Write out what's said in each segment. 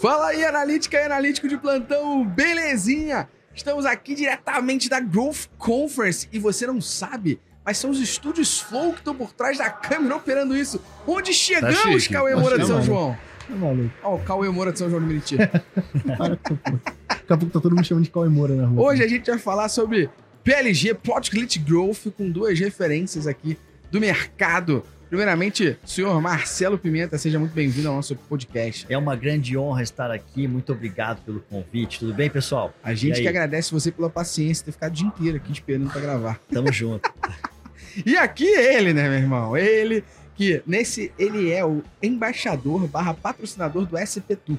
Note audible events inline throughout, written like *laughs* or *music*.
Fala aí, analítica e analítico de plantão, belezinha? Estamos aqui diretamente da Growth Conference e você não sabe, mas são os estúdios Flow que estão por trás da câmera operando isso. Onde chegamos, Tá. Cauê Moura de São Tá João? Tá maluco. Ó, o Cauê Moura de São João de Meriti. *laughs* Daqui a pouco tá todo mundo chamando de Cauê Moura na rua. Hoje a gente vai falar sobre PLG, Product Lead Growth, com duas referências aqui do mercado. Primeiramente, senhor Marcelo Pimenta, seja muito bem-vindo ao nosso podcast. É uma grande honra estar aqui. Muito obrigado pelo convite. Tudo bem, pessoal? A gente que agradece você pela paciência, ter ficado o dia inteiro aqui esperando pra gravar. Tamo junto. *laughs* E aqui ele, né, meu irmão? Ele que nesse ele é o embaixador barra patrocinador do SP Tour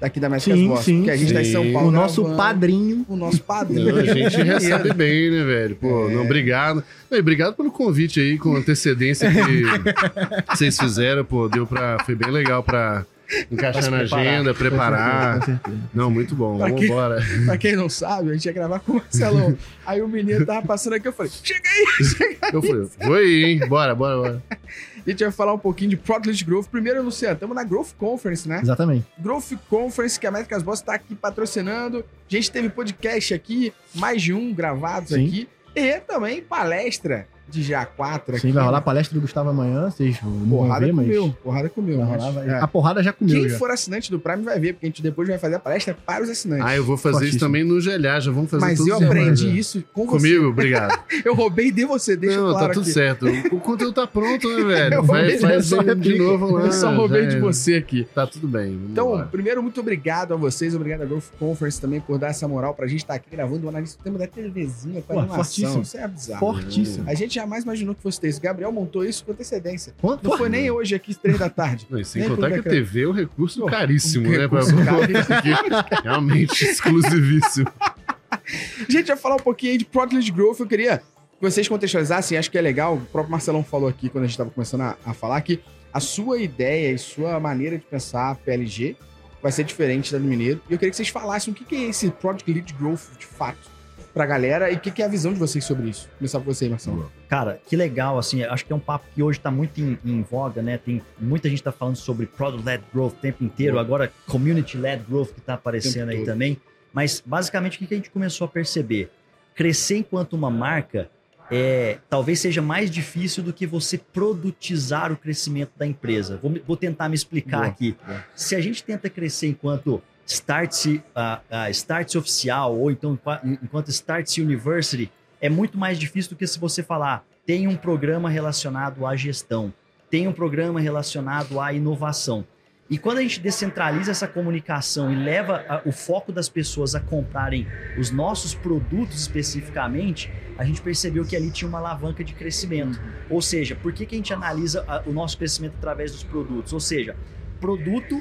daqui da Métricas Sim, Boss, sim, que a gente tá em sim. São Paulo o nosso gravando, padrinho. o nosso padrinho. Não, a gente *laughs* recebe bem, né, velho? Pô, É. não, obrigado. Não, obrigado pelo convite aí, com antecedência que *laughs* vocês fizeram, pô, deu pra. Foi bem legal pra encaixar na preparar. agenda, Com preparar. certeza. Não, muito bom. Pra Vamos quê? embora. Pra quem não sabe, a gente ia gravar com o Marcelão. *laughs* Aí o menino tava passando aqui, eu falei, chega aí, chega aí. Eu falei, foi aí, hein? Bora, bora, bora. A gente vai falar um pouquinho de Product Growth. Primeiro, Luciano, estamos na Growth Conference, né? Exatamente. Growth Conference, que a Métricas Boss tá aqui patrocinando. A gente teve podcast aqui, mais de um gravados Sim. aqui. E também palestra de GA4 aqui. Sim, vai rolar a palestra do Gustavo amanhã. Vocês Porrada ver, mas. comeu, porrada comeu. Vai mas- rolar, vai- é. A porrada já comeu. Quem já. for assinante do Prime vai ver, porque a gente depois vai fazer a palestra para os assinantes. Ah, eu vou fazer isso Fortíssimo. também no Gelhar, já vamos fazer Mas eu aprendi demais, né? isso com você. Comigo, obrigado. *laughs* Eu roubei de você, deixa não, claro tá tudo aqui. certo. O conteúdo tá pronto, né, *laughs* velho? Eu Vai, faz só de novo lá. Eu só roubei de é. você aqui. Tá tudo bem. Então, embora. primeiro, muito obrigado a vocês, obrigado à Growth Conference também por dar essa moral pra gente estar aqui gravando o analista do tema da TVzinha com Pô, animação. fortíssimo. Isso é bizarro. Fortíssimo. A gente jamais imaginou que fosse ter isso. Gabriel montou isso com antecedência. Quanto? Não foi nem hoje aqui, três da tarde. Não, sem Nem contar que a. TV é um recurso Pô, caríssimo, um né? Pra recurso caríssimo. Aqui, realmente exclusivíssimo. *laughs* Gente vai falar um pouquinho aí de Product Lead Growth. Eu queria que vocês contextualizassem, acho que é legal. O próprio Marcelão falou aqui, quando a gente estava começando a, a falar, que a sua ideia e sua maneira de pensar a PLG vai ser diferente da do Mineiro. E eu queria que vocês falassem o que que é esse Product Lead Growth de fato pra galera e o que que é a visão de vocês sobre isso. Vou começar por você aí, Marcelo. Cara, que legal, assim, acho que é um papo que hoje tá muito em, em voga, né? Tem muita gente tá falando sobre product-led growth o tempo inteiro, Boa. agora community-led growth que tá aparecendo aí todo. também. Mas, basicamente, o que que a gente começou a perceber? Crescer enquanto uma marca é, talvez seja mais difícil do que você produtizar o crescimento da empresa. Vou, vou tentar me explicar Boa, aqui. boa. Se a gente tenta crescer enquanto Startse, ah, ah, Startse oficial ou então enqua- enquanto Startse University, é muito mais difícil do que se você falar tem um programa relacionado à gestão, tem um programa relacionado à inovação. E quando a gente descentraliza essa comunicação e leva a- o foco das pessoas a comprarem os nossos produtos especificamente, a gente percebeu que ali tinha uma alavanca de crescimento. Ou seja, por que, que a gente analisa a- o nosso crescimento através dos produtos? Ou seja, produto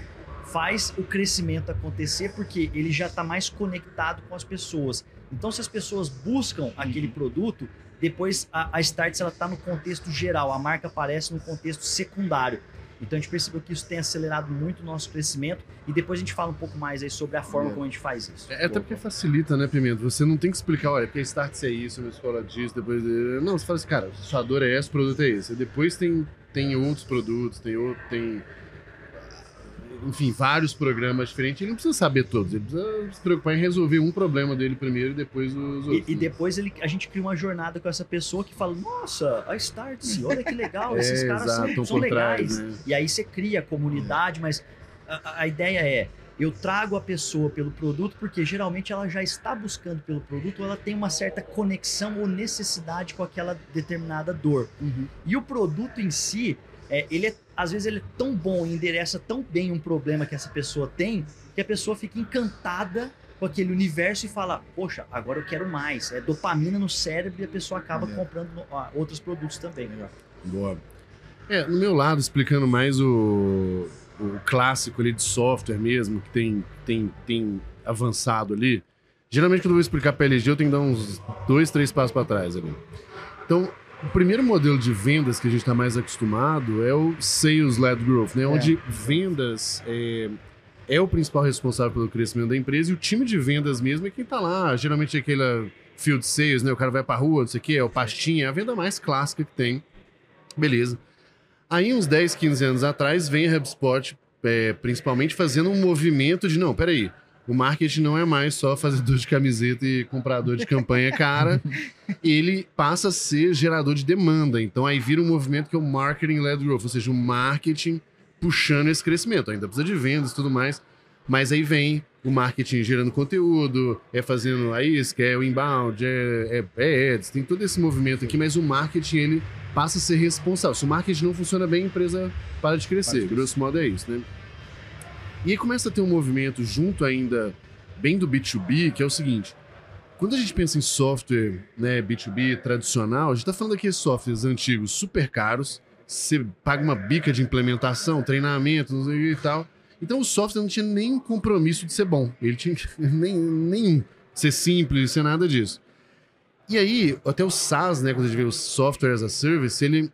faz o crescimento acontecer porque ele já está mais conectado com as pessoas. Então, se as pessoas buscam aquele produto, depois a, a Starts ela está no contexto geral, a marca aparece no contexto secundário. Então a gente percebeu que isso tem acelerado muito o nosso crescimento e depois a gente fala um pouco mais aí sobre a forma É. como a gente faz isso. É até porque facilita, né, Pimenta? Você não tem que explicar, olha, porque Start é isso, uma escola disso, depois. eh, Não, você fala assim, cara, sua dor é essa, o produto é esse. E depois tem, tem outros produtos, tem outro, tem. Enfim, vários programas diferentes. Ele não precisa saber todos, ele precisa se preocupar em resolver um problema dele primeiro e depois os outros. E, e depois ele, a gente cria uma jornada com essa pessoa que fala: Nossa, a Startse, olha que legal, *laughs* É, esses caras exato, são, são por trás, legais. né? E aí você cria a comunidade, mas a- a, a ideia é. Eu trago a pessoa pelo produto porque geralmente ela já está buscando pelo produto, ou ela tem uma certa conexão ou necessidade com aquela determinada dor. Uhum. E o produto em si, é, ele é, às vezes ele é tão bom, endereça tão bem um problema que essa pessoa tem, que a pessoa fica encantada com aquele universo e fala, poxa, agora eu quero mais. É dopamina no cérebro e a pessoa acaba É. comprando ó, outros produtos também. Boa. É, no meu lado, explicando mais o, o clássico ali de software mesmo, que tem, tem, tem avançado ali. Geralmente, quando eu vou explicar PLG, eu tenho que dar uns dois, três passos para trás ali. Então, o primeiro modelo de vendas que a gente está mais acostumado é o Sales-Led Growth, né? Onde vendas é, é o principal responsável pelo crescimento da empresa e o time de vendas mesmo é quem está lá. Geralmente é aquele field sales, né? O cara vai para rua, não sei o quê, é o pastinha, é a venda mais clássica que tem. Beleza. Aí, uns 10, 15 anos atrás, vem a HubSpot é, principalmente fazendo um movimento de, não, peraí, o marketing não é mais só fazedor de camiseta e comprador de campanha cara, *laughs* ele passa a ser gerador de demanda. Então aí vira um movimento que é o marketing-led growth, ou seja, o marketing puxando esse crescimento. Ainda precisa de vendas e tudo mais, mas aí vem o marketing gerando conteúdo, é fazendo a isca, é o inbound, é, é, é ads, tem todo esse movimento aqui, mas o marketing ele passa a ser responsável. Se o marketing não funciona bem, a empresa para de crescer. Grosso modo é isso, né? E aí começa a ter um movimento junto ainda bem do B2B, que é o seguinte: quando a gente pensa em software né, B2B tradicional, a gente está falando aqui de softwares antigos super caros, você paga uma bica de implementação, treinamento, e tal. Então o software não tinha nem compromisso de ser bom, ele tinha *laughs* nem, nem ser simples, ser nada disso. E aí, até o SaaS, né, quando a gente vê o Software as a Service, ele,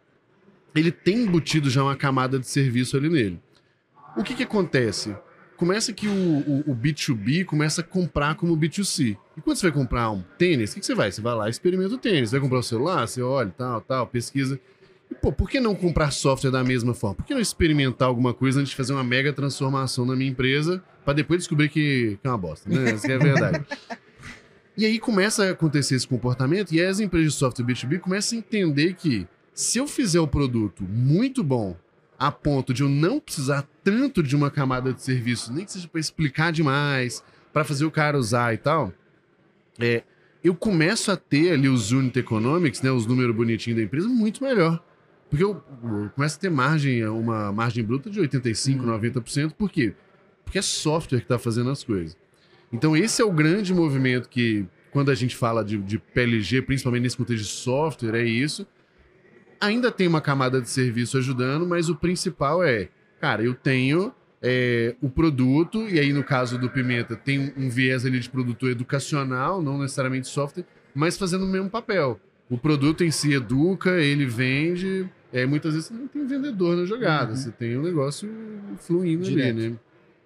ele tem embutido já uma camada de serviço ali nele. O que que acontece? Começa que o, o, o B2B começa a comprar como B2C. E quando você vai comprar um tênis, o que, que você vai? Você vai lá e experimenta o tênis. Você vai comprar o celular, você olha, tal, tal, pesquisa. E, pô, por que não comprar software da mesma forma? Por que não experimentar alguma coisa antes de fazer uma mega transformação na minha empresa para depois descobrir que, que é uma bosta, né? Isso é verdade. e aí começa a acontecer esse comportamento e as empresas de software B2B começam a entender que se eu fizer o produto muito bom a ponto de eu não precisar tanto de uma camada de serviço, nem que seja para explicar demais, para fazer o cara usar e tal, é, eu começo a ter ali os unit economics, né, os números bonitinhos da empresa, muito melhor. Porque eu, eu começo a ter margem, uma margem bruta de 85%, hum. 90%. Por quê? Porque é software que está fazendo as coisas. Então, esse é o grande movimento que, quando a gente fala de, de PLG, principalmente nesse contexto de software, é isso ainda tem uma camada de serviço ajudando, mas o principal é, cara, eu tenho é, o produto, e aí no caso do Pimenta tem um viés ali de produto educacional, não necessariamente software, mas fazendo o mesmo papel. O produto em si educa, ele vende, é, muitas vezes você não tem vendedor na jogada, uhum. você tem um negócio fluindo Direto. ali, né?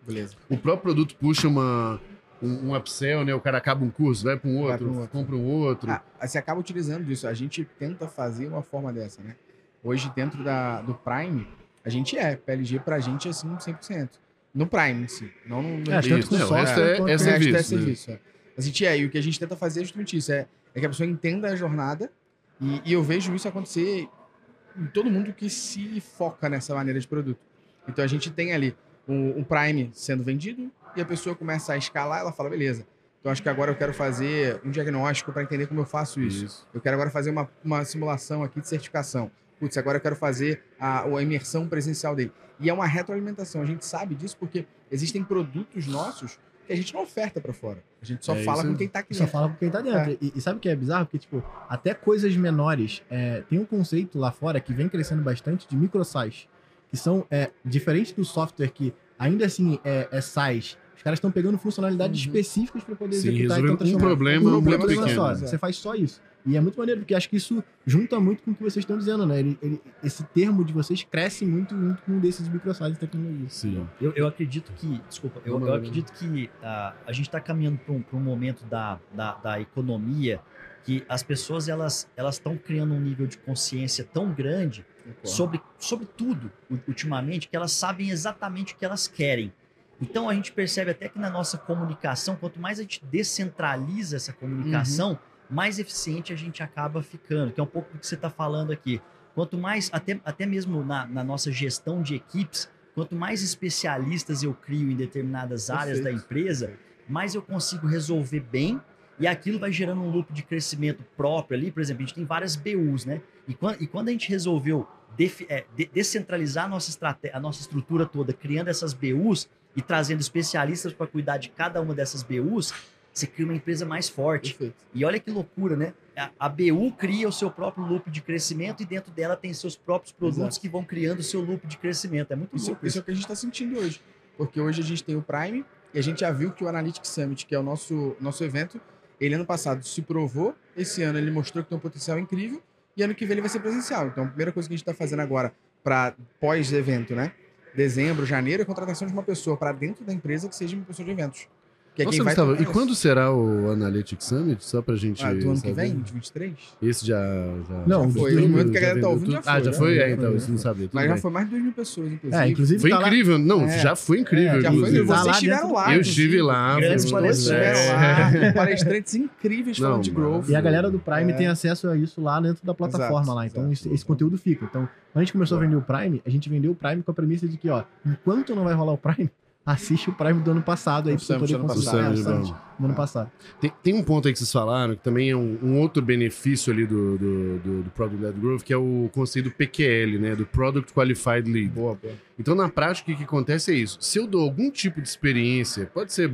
Beleza. O próprio produto puxa uma, um, um upsell, né? O cara acaba um curso, vai para um outro, um outro, compra um outro. Ah, você acaba utilizando isso. A gente tenta fazer uma forma dessa, né? Hoje, dentro da, do Prime, a gente é. PLG pra gente é assim 100%. No Prime, sim. Não no, no é, tanto não, essa é, é, é, serviço. É serviço é. A gente é. E o que a gente tenta fazer é justamente isso. É, é que a pessoa entenda a jornada. E, e eu vejo isso acontecer em todo mundo que se foca nessa maneira de produto. Então a gente tem ali um, um Prime sendo vendido, e a pessoa começa a escalar, ela fala, beleza. Então acho que agora eu quero fazer um diagnóstico para entender como eu faço isso. isso. Eu quero agora fazer uma, uma simulação aqui de certificação. Putz, agora eu quero fazer a, a imersão presencial dele. E é uma retroalimentação. A gente sabe disso porque existem produtos nossos que a gente não oferta para fora. A gente só é fala com quem tá aqui dentro. Só fala com quem tá dentro. É. E, e, sabe o que é bizarro? Porque, tipo, até coisas menores. É, tem um conceito lá fora que vem crescendo bastante de microsize. Que são é, diferentes do software que ainda assim é, é SaaS. Os caras estão pegando funcionalidades uhum. específicas para poder Sim, executar e um problema, um problema pequeno. Só. Você faz só isso. E é muito maneiro, porque acho que isso junta muito com o que vocês estão dizendo, né? Ele, ele, esse termo de vocês cresce muito junto com um desses microsites de tecnologia. Sim. Eu, eu acredito que, desculpa, eu, eu acredito que uh, a gente está caminhando para um, um momento da, da, da economia que as pessoas elas elas estão criando um nível de consciência tão grande sobre, sobre tudo ultimamente que elas sabem exatamente o que elas querem. Então a gente percebe até que na nossa comunicação, quanto mais a gente descentraliza essa comunicação, uhum. mais eficiente a gente acaba ficando, que é um pouco do que você está falando aqui. Quanto mais, até, até mesmo na, na, nossa gestão de equipes, quanto mais especialistas eu crio em determinadas Perfeito. áreas da empresa, mais eu consigo resolver bem e aquilo vai gerando um loop de crescimento próprio ali. Por exemplo, a gente tem várias BUs, né? E quando, e quando a gente resolveu é, de, descentralizar a nossa, estratégia, a nossa estrutura toda, criando essas BUs e trazendo especialistas para cuidar de cada uma dessas BUs, você cria uma empresa mais forte. Perfeito. E olha que loucura, né? A, a, BU cria o seu próprio loop de crescimento e dentro dela tem seus próprios produtos Exato. que vão criando o seu loop de crescimento. É muito isso, louco. Isso é o que a gente está sentindo hoje. Porque hoje a gente tem o Prime e a gente já viu que o Analytics Summit, que é o nosso, nosso evento, ele ano passado se provou, esse ano ele mostrou que tem um potencial incrível e ano que vem ele vai ser presencial. Então, a primeira coisa que a gente está fazendo agora para pós-evento, né? Dezembro, janeiro, é a contratação de uma pessoa para dentro da empresa que seja uma pessoa de eventos. Que é Nossa, Gustavo, e quando será o Analytics Summit? Só pra gente. Ah, do ano que saber. vem, de 23? Esse já. já Não, já foi. No momento que a já galera tá ouvindo, já Ah, foi, já já foi? foi, É, então, já isso não sabia. Tudo Mas já bem. foi mais de 2 mil pessoas, inclusive. É, inclusive Foi tá lá- incrível. Não, É. já foi incrível. É, Já foi, inclusive. Tá vocês lá estiveram lá. Eu estive lá. Grandes foi- Vocês estiveram É. lá. Palestrantes incríveis falando de growth. E a galera do Prime É. tem acesso a isso lá dentro da plataforma lá. Então esse conteúdo fica. Então, quando a gente começou a vender o Prime, a gente vendeu o Prime com a premissa de que, ó, enquanto não vai rolar o Prime, assiste o Prime do ano passado aí Summit poder do ano passado. É, o Summit, Summit vamos. do ano passado. Tem, tem um ponto aí que vocês falaram, que também é um, um outro benefício ali do, do, do, do Product Led Growth, que é o conceito do PQL, né? Do Product Qualified Lead. Boa, boa. Então, na prática, o que acontece é isso. Se eu dou algum tipo de experiência, pode ser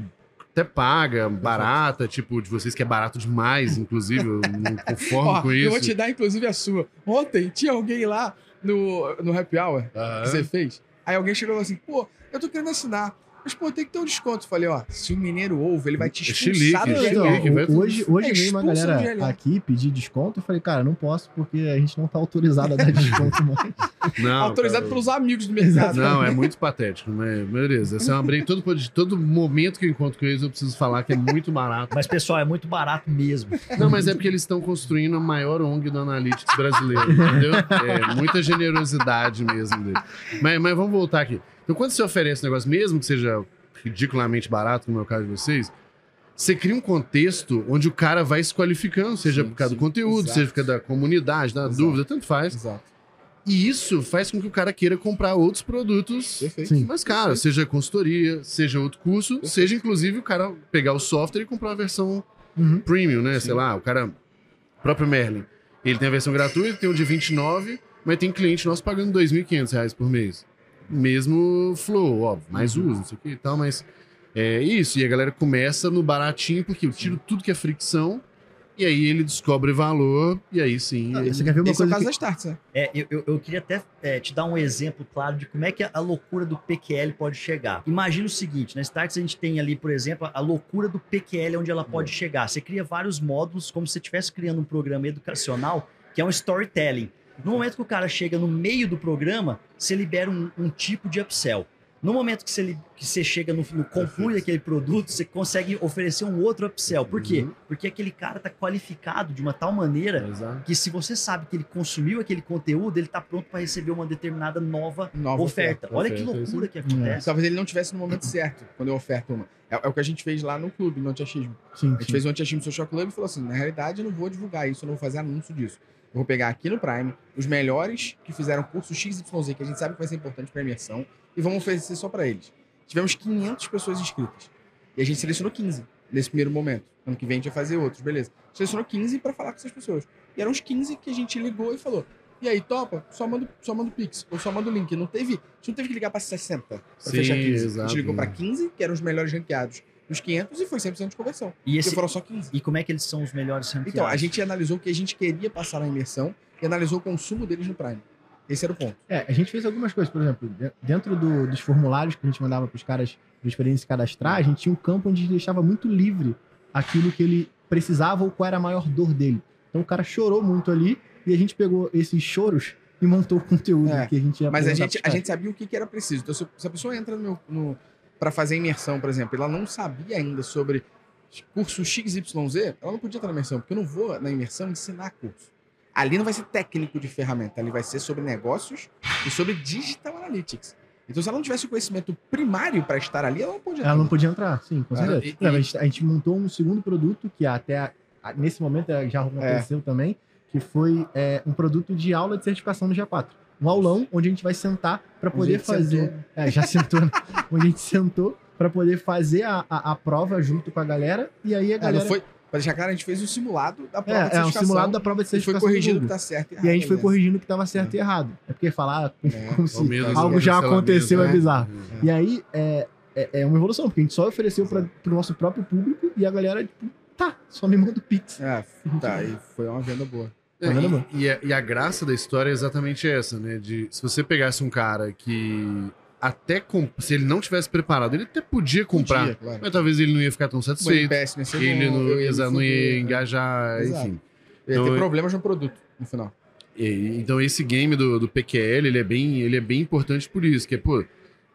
até paga, barata, tipo, de vocês que é barato demais, inclusive, eu não *laughs* conformo Ó, com eu vou isso. te dar, inclusive, a sua. Ontem tinha alguém lá no, no Happy Hour Aham. que você fez. Aí alguém chegou e falou assim, pô, eu tô querendo assinar. Mas, pô, tem que ter um desconto. Falei, ó, se o mineiro ouve, ele vai te É expulsar do chilique, Então, hoje hoje É expulso do galera aqui pedir desconto. Eu falei, cara, não posso porque a gente não tá autorizado a dar desconto mais. *laughs* Não, Autorizado cara, pelos amigos do mercado. Não, é muito patético, mas beleza. Essa é uma break. Todo, todo momento que eu encontro com eles, eu preciso falar que é muito barato. Mas, pessoal, é muito barato mesmo. Não, mas é porque eles estão construindo a maior ONG do Analytics brasileiro, entendeu? É muita generosidade mesmo dele. Mas, mas vamos voltar aqui. Então, quando você oferece um negócio, mesmo que seja ridiculamente barato, como é o caso de vocês, você cria um contexto onde o cara vai se qualificando, seja Sim, por causa sim, do conteúdo, exato. seja por causa da comunidade, da Exato. dúvida, tanto faz. Exato. E isso faz com que o cara queira comprar outros produtos Perfeito. Mais caros, seja consultoria, seja outro curso, seja inclusive o cara pegar o software e comprar a versão Uhum. premium, né? Sim. Sei lá, o cara. próprio Merlin. Ele tem a versão gratuita, tem o de 29, mas tem cliente nosso pagando 2.500 reais por mês. Mesmo flow, óbvio, mais Uhum. uso, não sei o que e tal, mas é isso. E a galera começa no baratinho, porque eu tiro tudo que é fricção, e aí ele descobre valor, e aí sim. Ah, ele- Você quer ver uma Esse é o coisa caso que... da Starts, né? É, eu, eu, eu queria até é, te dar um exemplo claro de como é que a, a loucura do PQL pode chegar. Imagina o seguinte, na Starts a gente tem ali, por exemplo, a loucura do PQL, onde ela pode chegar. Você cria vários módulos, como se você estivesse criando um programa educacional, que é um storytelling. No momento que o cara chega no meio do programa, você libera um, um tipo de upsell. No momento que você, que você chega no, no conclui aquele produto, você consegue oferecer um outro upsell. Por quê? Uhum. Porque aquele cara está qualificado de uma tal maneira Exato. que se você sabe que ele consumiu aquele conteúdo, ele está pronto para receber uma determinada nova, Nova oferta. Olha que Oferta, loucura que acontece. Talvez ele não tivesse no momento certo, quando eu oferto uma. É, é o que a gente fez lá no clube, no Antiachismo. Sim, A gente sim. fez o Antiachismo Social Club e falou assim: na realidade, eu não vou divulgar isso, eu não vou fazer anúncio disso. Eu vou pegar aqui no Prime os melhores que fizeram curso XYZ, que a gente sabe que vai ser importante para imersão, e vamos oferecer só para eles. Tivemos 500 pessoas inscritas. E a gente selecionou 15 nesse primeiro momento. Ano que vem a gente vai fazer outros, beleza. Selecionou 15 para falar com essas pessoas. E eram os 15 que a gente ligou e falou: e aí, topa? Só manda, só manda o Pix, ou só manda o link. Não teve, a gente não teve que ligar para 60 para fechar 15. a exato. gente ligou para 15, que eram os melhores ranqueados dos 500, e foi 100% de conversão. E, esse, foram só 15. e como é que eles são os melhores ranqueados? Então, a gente analisou o que a gente queria passar na imersão e analisou o consumo deles no Prime. Esse era o ponto. É, a gente fez algumas coisas, por exemplo, de- dentro do- dos formulários que a gente mandava para os caras de experiência se cadastrar, a gente tinha um campo onde a gente deixava muito livre aquilo que ele precisava ou qual era a maior dor dele. Então o cara chorou muito ali e a gente pegou esses choros e montou o conteúdo É, que a gente ia Mas a gente, a gente sabia o que, que era preciso. Então, se, se a pessoa entra no, meu- no, para fazer imersão, por exemplo, ela não sabia ainda sobre curso XYZ, ela não podia estar na imersão, porque eu não vou na imersão ensinar curso. Ali não vai ser técnico de ferramenta, ali vai ser sobre negócios e sobre digital analytics. Então, se ela não tivesse o conhecimento primário para estar ali, ela não podia Ela estar não podia entrar, sim, com Ah, certeza. e- Não, e- a, gente, a gente montou um segundo produto que até a- a- nesse momento é, já aconteceu também, que foi é, um produto de aula de certificação no G4. Um aulão onde a gente vai sentar para poder fazer. É, já sentou. né? *laughs* onde a gente sentou para poder fazer a, a, a prova junto com a galera. E aí a É, galera. não foi, pra deixar claro, a gente fez o simulado da prova de é, é um certificação simulado da prova de e foi certificação. do corrigido o que tá certo e E a gente foi errado, né? corrigindo o que estava certo e errado. É porque falar É, como se Palmeiras, algo já aconteceu é né? bizarro. E aí é, é, é uma evolução, porque a gente só ofereceu para o nosso próprio público e a galera, tipo, tá, só me manda o Pix. É, tá, e foi uma venda boa. É, e, e a, e a graça da história é exatamente essa, né? De se você pegasse um cara que até se ele não tivesse preparado, ele até podia comprar, Podia, claro. mas talvez ele não ia ficar tão satisfeito, ser ele não, ia não ia engajar, Exato. enfim. Eu ia Então, ter eu- problemas no produto, no final. E- então esse game do, do PQL, ele é, bem, ele é bem importante por isso, que é, pô,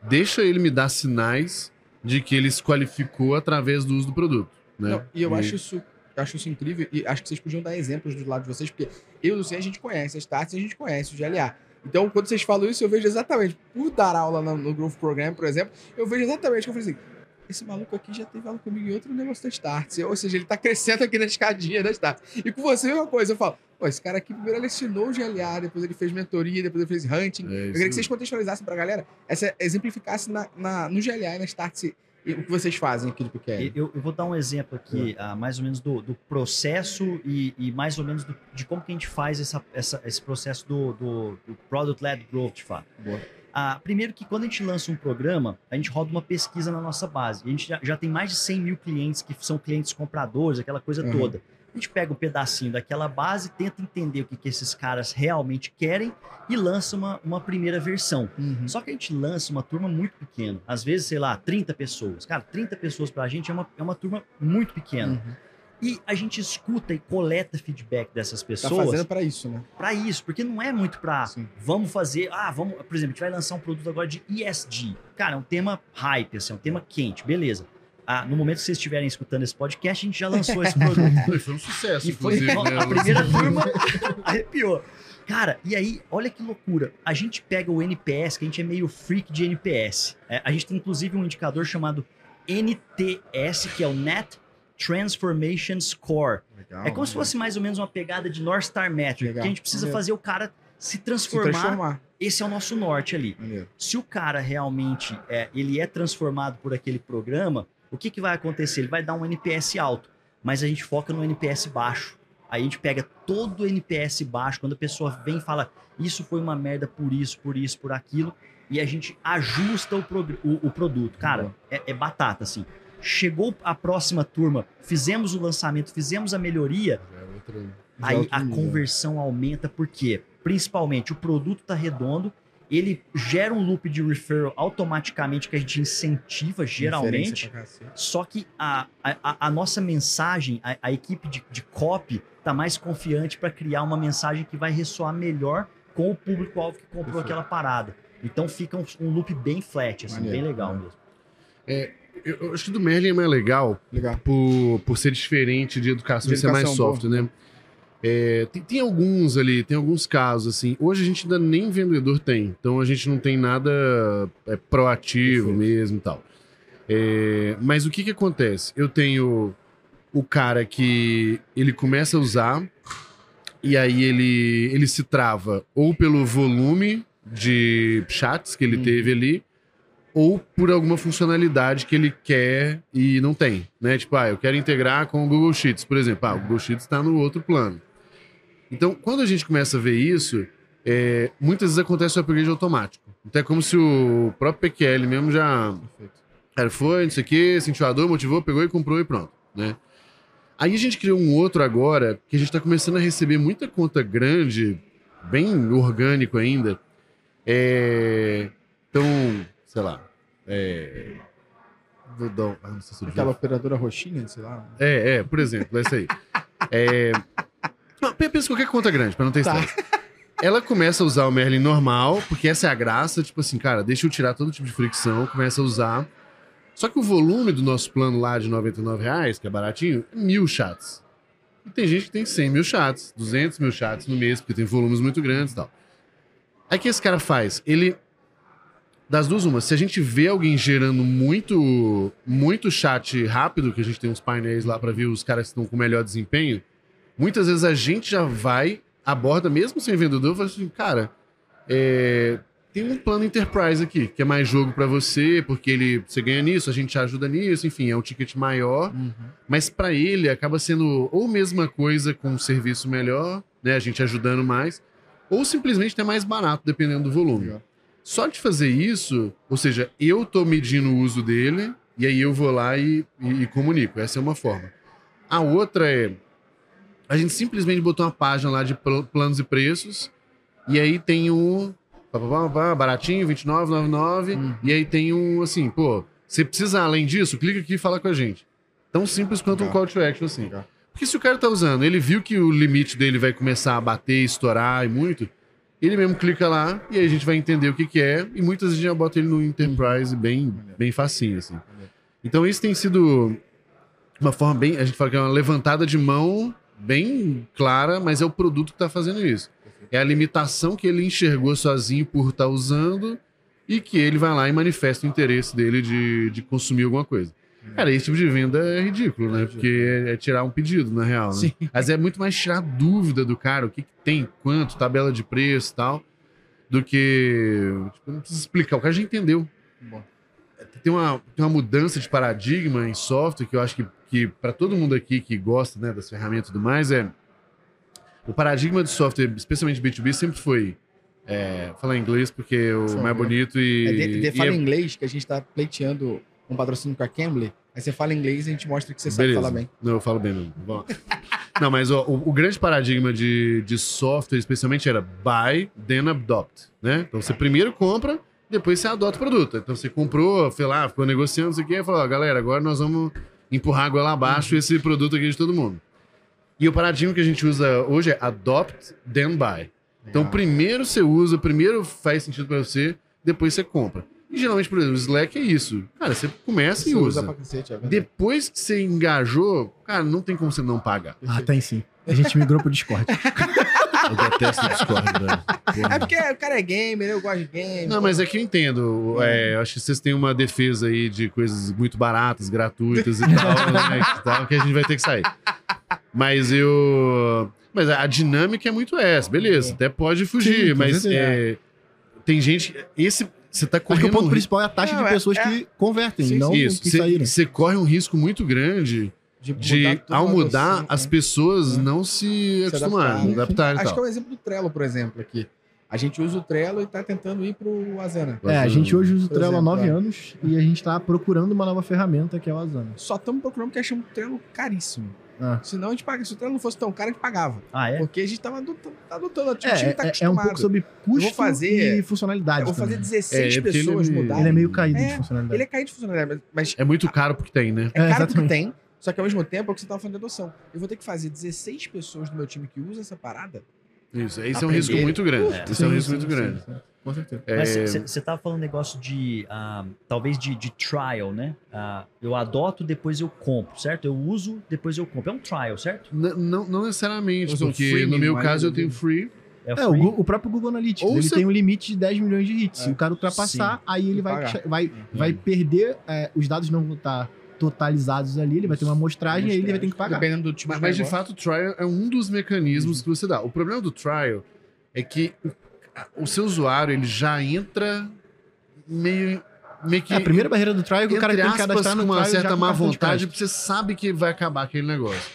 deixa ele me dar sinais de que ele se qualificou através do uso do produto. Né? Não, e eu acho isso, acho isso incrível e acho que vocês podiam dar exemplos do lado de vocês, porque eu e o Luciano a gente conhece, as Starts a gente conhece, o GLA. Então, quando vocês falam isso, eu vejo exatamente, por dar aula no, no Growth Program, por exemplo, eu vejo exatamente que eu falei assim, esse maluco aqui já teve aula comigo em outro negócio da Starts. Ou seja, ele tá crescendo aqui na escadinha da Starts. E com você é a mesma coisa. Eu falo, pô, esse cara aqui primeiro ele ensinou o GLA, depois ele fez mentoria, depois ele fez hunting. É eu queria que vocês contextualizassem pra galera, essa, exemplificassem na, na- no GLA e na Starts e o que vocês fazem aqui do Pequeno. Eu, eu vou dar um exemplo aqui, ah, mais ou menos do, do processo e, e mais ou menos do- de como que a gente faz essa, essa- esse processo do, do, do Product-Led Growth, de fato. Boa. Ah, primeiro que quando a gente lança um programa, a gente roda uma pesquisa na nossa base. A gente já, já tem mais de 100 mil clientes que são clientes compradores, aquela coisa Uhum. toda. A gente pega um pedacinho daquela base, tenta entender o que, que esses caras realmente querem e lança uma, uma primeira versão. Uhum. Só que a gente lança uma turma muito pequena. Às vezes, sei lá, 30 pessoas. Cara, 30 pessoas pra gente é uma, é uma turma muito pequena. Uhum. E a gente escuta e coleta feedback dessas Tá pessoas fazendo pra isso, né? pra isso, porque não é muito pra Sim. vamos fazer, ah, vamos, por exemplo, a gente vai lançar um produto agora de ESG. Cara, é um tema hype, assim, é um tema quente, beleza. Ah, no momento que vocês estiverem escutando esse podcast, a gente já lançou esse produto. *laughs* Foi um sucesso, E foi né? a primeira turma *laughs* arrepiou. Cara, e aí, olha que loucura. A gente pega o NPS, que a gente é meio freak de NPS. É, a gente tem inclusive um indicador chamado NTS, que é o Net Transformation Score. Legal. é como se fosse mais ou menos uma pegada de North Star Metric, Legal. que a gente precisa Maneiro. fazer o cara se se transformar. transformar. Esse é o nosso norte ali. Se o cara realmente é, ele é transformado por aquele programa, o que, que vai acontecer? Ele vai dar um NPS alto, mas a gente foca no NPS baixo. Aí a gente pega todo o NPS baixo, quando a pessoa vem e fala isso foi uma merda por isso, por isso, por aquilo, e a gente ajusta o, o- o produto. Cara, é, é batata, assim. Chegou a próxima turma, fizemos o lançamento, fizemos a melhoria, é outra- Já aí a nível. conversão aumenta porque, principalmente, o produto está redondo, ele gera um loop de referral automaticamente que a gente incentiva geralmente. Só que a, a, a nossa mensagem, a, a equipe de, de copy tá mais confiante para criar uma mensagem que vai ressoar melhor com o público-alvo que comprou Perfeito. aquela parada. Então fica um, um loop bem flat, assim, Maneiro, bem legal mesmo. Eu, eu acho que do Merlin é mais legal Legal. por, por ser diferente de educação De e ser mais educação, soft, né? É, tem, tem alguns ali, tem alguns casos, assim. Hoje a gente ainda nem vendedor tem. Então a gente não tem nada é, proativo Perfeito. mesmo e tal. É, mas o que que acontece? Eu tenho o cara que ele começa a usar e aí ele, ele se trava ou pelo volume de chats que ele Uhum. teve ali, ou por alguma funcionalidade que ele quer e não tem, né? Tipo, ah, eu quero integrar com o Google Sheets, por exemplo. Ah, o Google Sheets está no outro plano. Então, quando a gente começa a ver isso, é, muitas vezes acontece o upgrade automático. Então é como se o próprio PQL mesmo já... Cara, foi, não sei o quê, sentiu a dor, motivou, pegou e comprou e pronto, né? Aí a gente criou um outro agora, que a gente tá começando a receber muita conta grande, bem orgânico ainda. É... Então, sei lá. É... Um- ah, não sei se Aquela operadora roxinha, sei lá. é, é, por exemplo, essa aí. É... Não, pensa qualquer conta grande, pra não ter Tá. estresse. Ela começa a usar o Merlin normal, porque essa é a graça, tipo assim, cara, deixa eu tirar todo tipo de fricção, começa a usar. Só que o volume do nosso plano lá de 99 reais, que é baratinho, é mil chats. E tem gente que tem 100 mil chats, 200 mil chats no mês, porque tem volumes muito grandes e tal. Aí o que esse cara faz? Ele. Das duas, uma. Se a gente vê alguém gerando muito, muito chat rápido, que a gente tem uns painéis lá pra ver os caras que estão com melhor desempenho, muitas vezes a gente já vai, aborda, mesmo sem vendedor, fala assim, cara, é, tem um plano enterprise aqui, que é mais jogo pra você, porque ele, você ganha nisso, a gente te ajuda nisso, enfim, é um ticket maior. Uhum. Mas pra ele acaba sendo ou mesma coisa com um serviço melhor, né, a gente ajudando mais, ou simplesmente até mais barato, dependendo do volume. Legal. Só de fazer isso, ou seja, eu tô medindo o uso dele, e aí eu vou lá e, e- e comunico. Essa é uma forma. A outra é. A gente simplesmente botou uma página lá de pl- planos e preços, e aí tem um. pá, baratinho, R$29,99. Uhum. E aí tem um assim, pô, você precisa além disso, clica aqui e fala com a gente. Tão simples quanto um Legal. call to action, assim. Legal. Porque se o cara tá usando, ele viu que o limite dele vai começar a bater, estourar e muito, Ele mesmo clica lá e aí a gente vai entender o que, que é. E muitas vezes já bota ele no Enterprise bem, bem facinho, assim. Então isso tem sido uma forma bem. A gente fala que é uma levantada de mão bem clara, mas é o produto que está fazendo isso. É a limitação que ele enxergou sozinho por estar usando e que ele vai lá e manifesta o interesse dele de, de consumir alguma coisa. Cara, esse tipo de venda é ridículo, né? Porque é, é tirar um pedido, na real. Né? Sim. Mas é muito mais tirar dúvida do cara, o que, que tem, quanto, tabela de preço e tal, do que. Tipo, não precisa explicar. O cara já entendeu. Tem uma, tem uma mudança de paradigma em software que eu acho que, que para todo mundo aqui que gosta né, das ferramentas e tudo mais, é. O paradigma de software, especialmente B2B, sempre foi. É, falar inglês porque é o mais bonito e. É, de, de, fala é- inglês que a gente tá pleiteando um patrocínio com a Cambly. Aí você fala inglês e a gente mostra que você sabe Beleza. falar bem. Não, eu falo bem mesmo. Bom. *laughs* Não, mas ó, o, o grande paradigma de, de software, especialmente, era buy, then adopt, né? Então você primeiro compra, depois você adota o produto. Então você comprou, sei lá, ficou negociando, não sei o quê, e falou, ó, galera, agora nós vamos empurrar água lá abaixo esse produto aqui de todo mundo. E o paradigma que a gente usa hoje é adopt, then buy. Então Legal. primeiro você usa, primeiro faz sentido pra você, depois você compra. E geralmente, por exemplo, o Slack é isso. Cara, você começa e Você usa. usa pra cacete, é. Depois que você engajou, cara, não tem como você não pagar. Ah, tem sim. A gente migrou pro Discord. *laughs* Eu detesto o Discord, velho. É porque o cara é gamer, eu gosto de game. Não, mas é que eu entendo. É, eu acho que vocês têm uma defesa aí de coisas muito baratas, gratuitas e tal, *laughs* né, e tal, que a gente vai ter que sair. Mas eu. Mas a dinâmica é muito essa, beleza. Até pode fugir, Sim, mas é, tem gente. Esse. Você tá Acho que correndo. o ponto um ri- principal é a taxa Não, de é- pessoas é- que convertem, Sim, não Isso. que saíram. Você corre um risco muito grande de, mudar tudo ao mudar, adoção, as né? pessoas É. não se acostumarem, adaptarem. adaptarem e Acho que é tal. o exemplo do Trello, por exemplo, aqui. A gente usa o Trello e tá tentando ir pro Asana. É, a gente hoje usa o Trello há nove é. anos e a gente tá procurando uma nova ferramenta que é o Asana. Só estamos procurando porque achamos o Trello caríssimo. Ah. Senão a gente paga. Se o Trello não fosse tão caro, a gente pagava. Ah, é? Porque a gente tava adotando, tá adotando o time É, tá é, é um acostumado. pouco sobre custo vou fazer- e funcionalidade. Eu vou fazer também. 16 É, é porque pessoas ele- mudarem. Ele é meio caído É, de funcionalidade. Ele é caído de funcionalidade, mas É muito caro porque tem, né? é É, caro porque exatamente. tem. Só que ao mesmo tempo é o que você tava falando de adoção. Eu vou ter que fazer 16 pessoas do meu time que usam essa parada. Isso, esse é um risco muito grande. É. Esse é um Sim, risco sim, muito sim, grande. sim. Com certeza. É, Mas você tava falando um negócio de, ah, talvez de, de trial, né? Ah, eu adoto, depois eu compro, certo? Eu uso, depois eu compro. É um trial, certo? n- não, não necessariamente, Usa um porque free no meu caso eu tenho free. É, É, o, o próprio Google Analytics, Ou ele você- tem um limite de 10 milhões de hits. É. Se o cara ultrapassar, aí ele vai, vai, vai perder, é, os dados não vão estar totalizados ali, ele vai ter uma amostragem e aí ele vai ter que pagar. Dependendo do tipo Mas, de mas de fato o trial é um dos mecanismos que você dá. O problema do trial é que o, o seu usuário ele já entra meio, meio que É, a primeira barreira do trial é que o cara tem que cadastrar no com uma trial já certa má vontade, porque você sabe que vai acabar aquele negócio.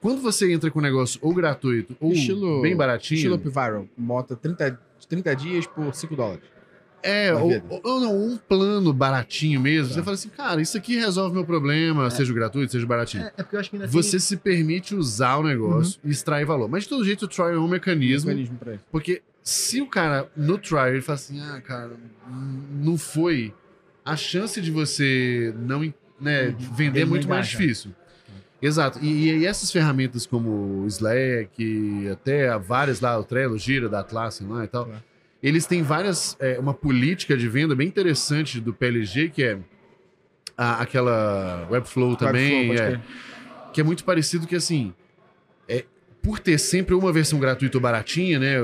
Quando você entra com um negócio ou gratuito ou Estilo- bem baratinho, Estilo Up Viral. Mota 30, 30 dias por 5 dólares. É, ou, ou- não, um plano baratinho mesmo. Tá. Você fala assim, cara, isso aqui resolve meu problema, seja gratuito, seja baratinho. É, é porque eu acho que ainda Você se permite usar o negócio e extrair valor. Mas de todo jeito, o trial é um mecanismo. Mecanismo pra isso. Porque se o cara, no trial, ele fala assim, ah, cara, não foi, a chance de você não né, vender é muito mais difícil. Exato. E, e essas ferramentas como o Slack, até várias lá, o Trello, Gira, da Atlassian lá e tal, Claro. Eles têm várias, é, uma política de venda bem interessante do PLG, que é a- aquela Webflow também, Webflow, é, que é muito parecido que assim, é, por ter sempre uma versão gratuita ou baratinha, né,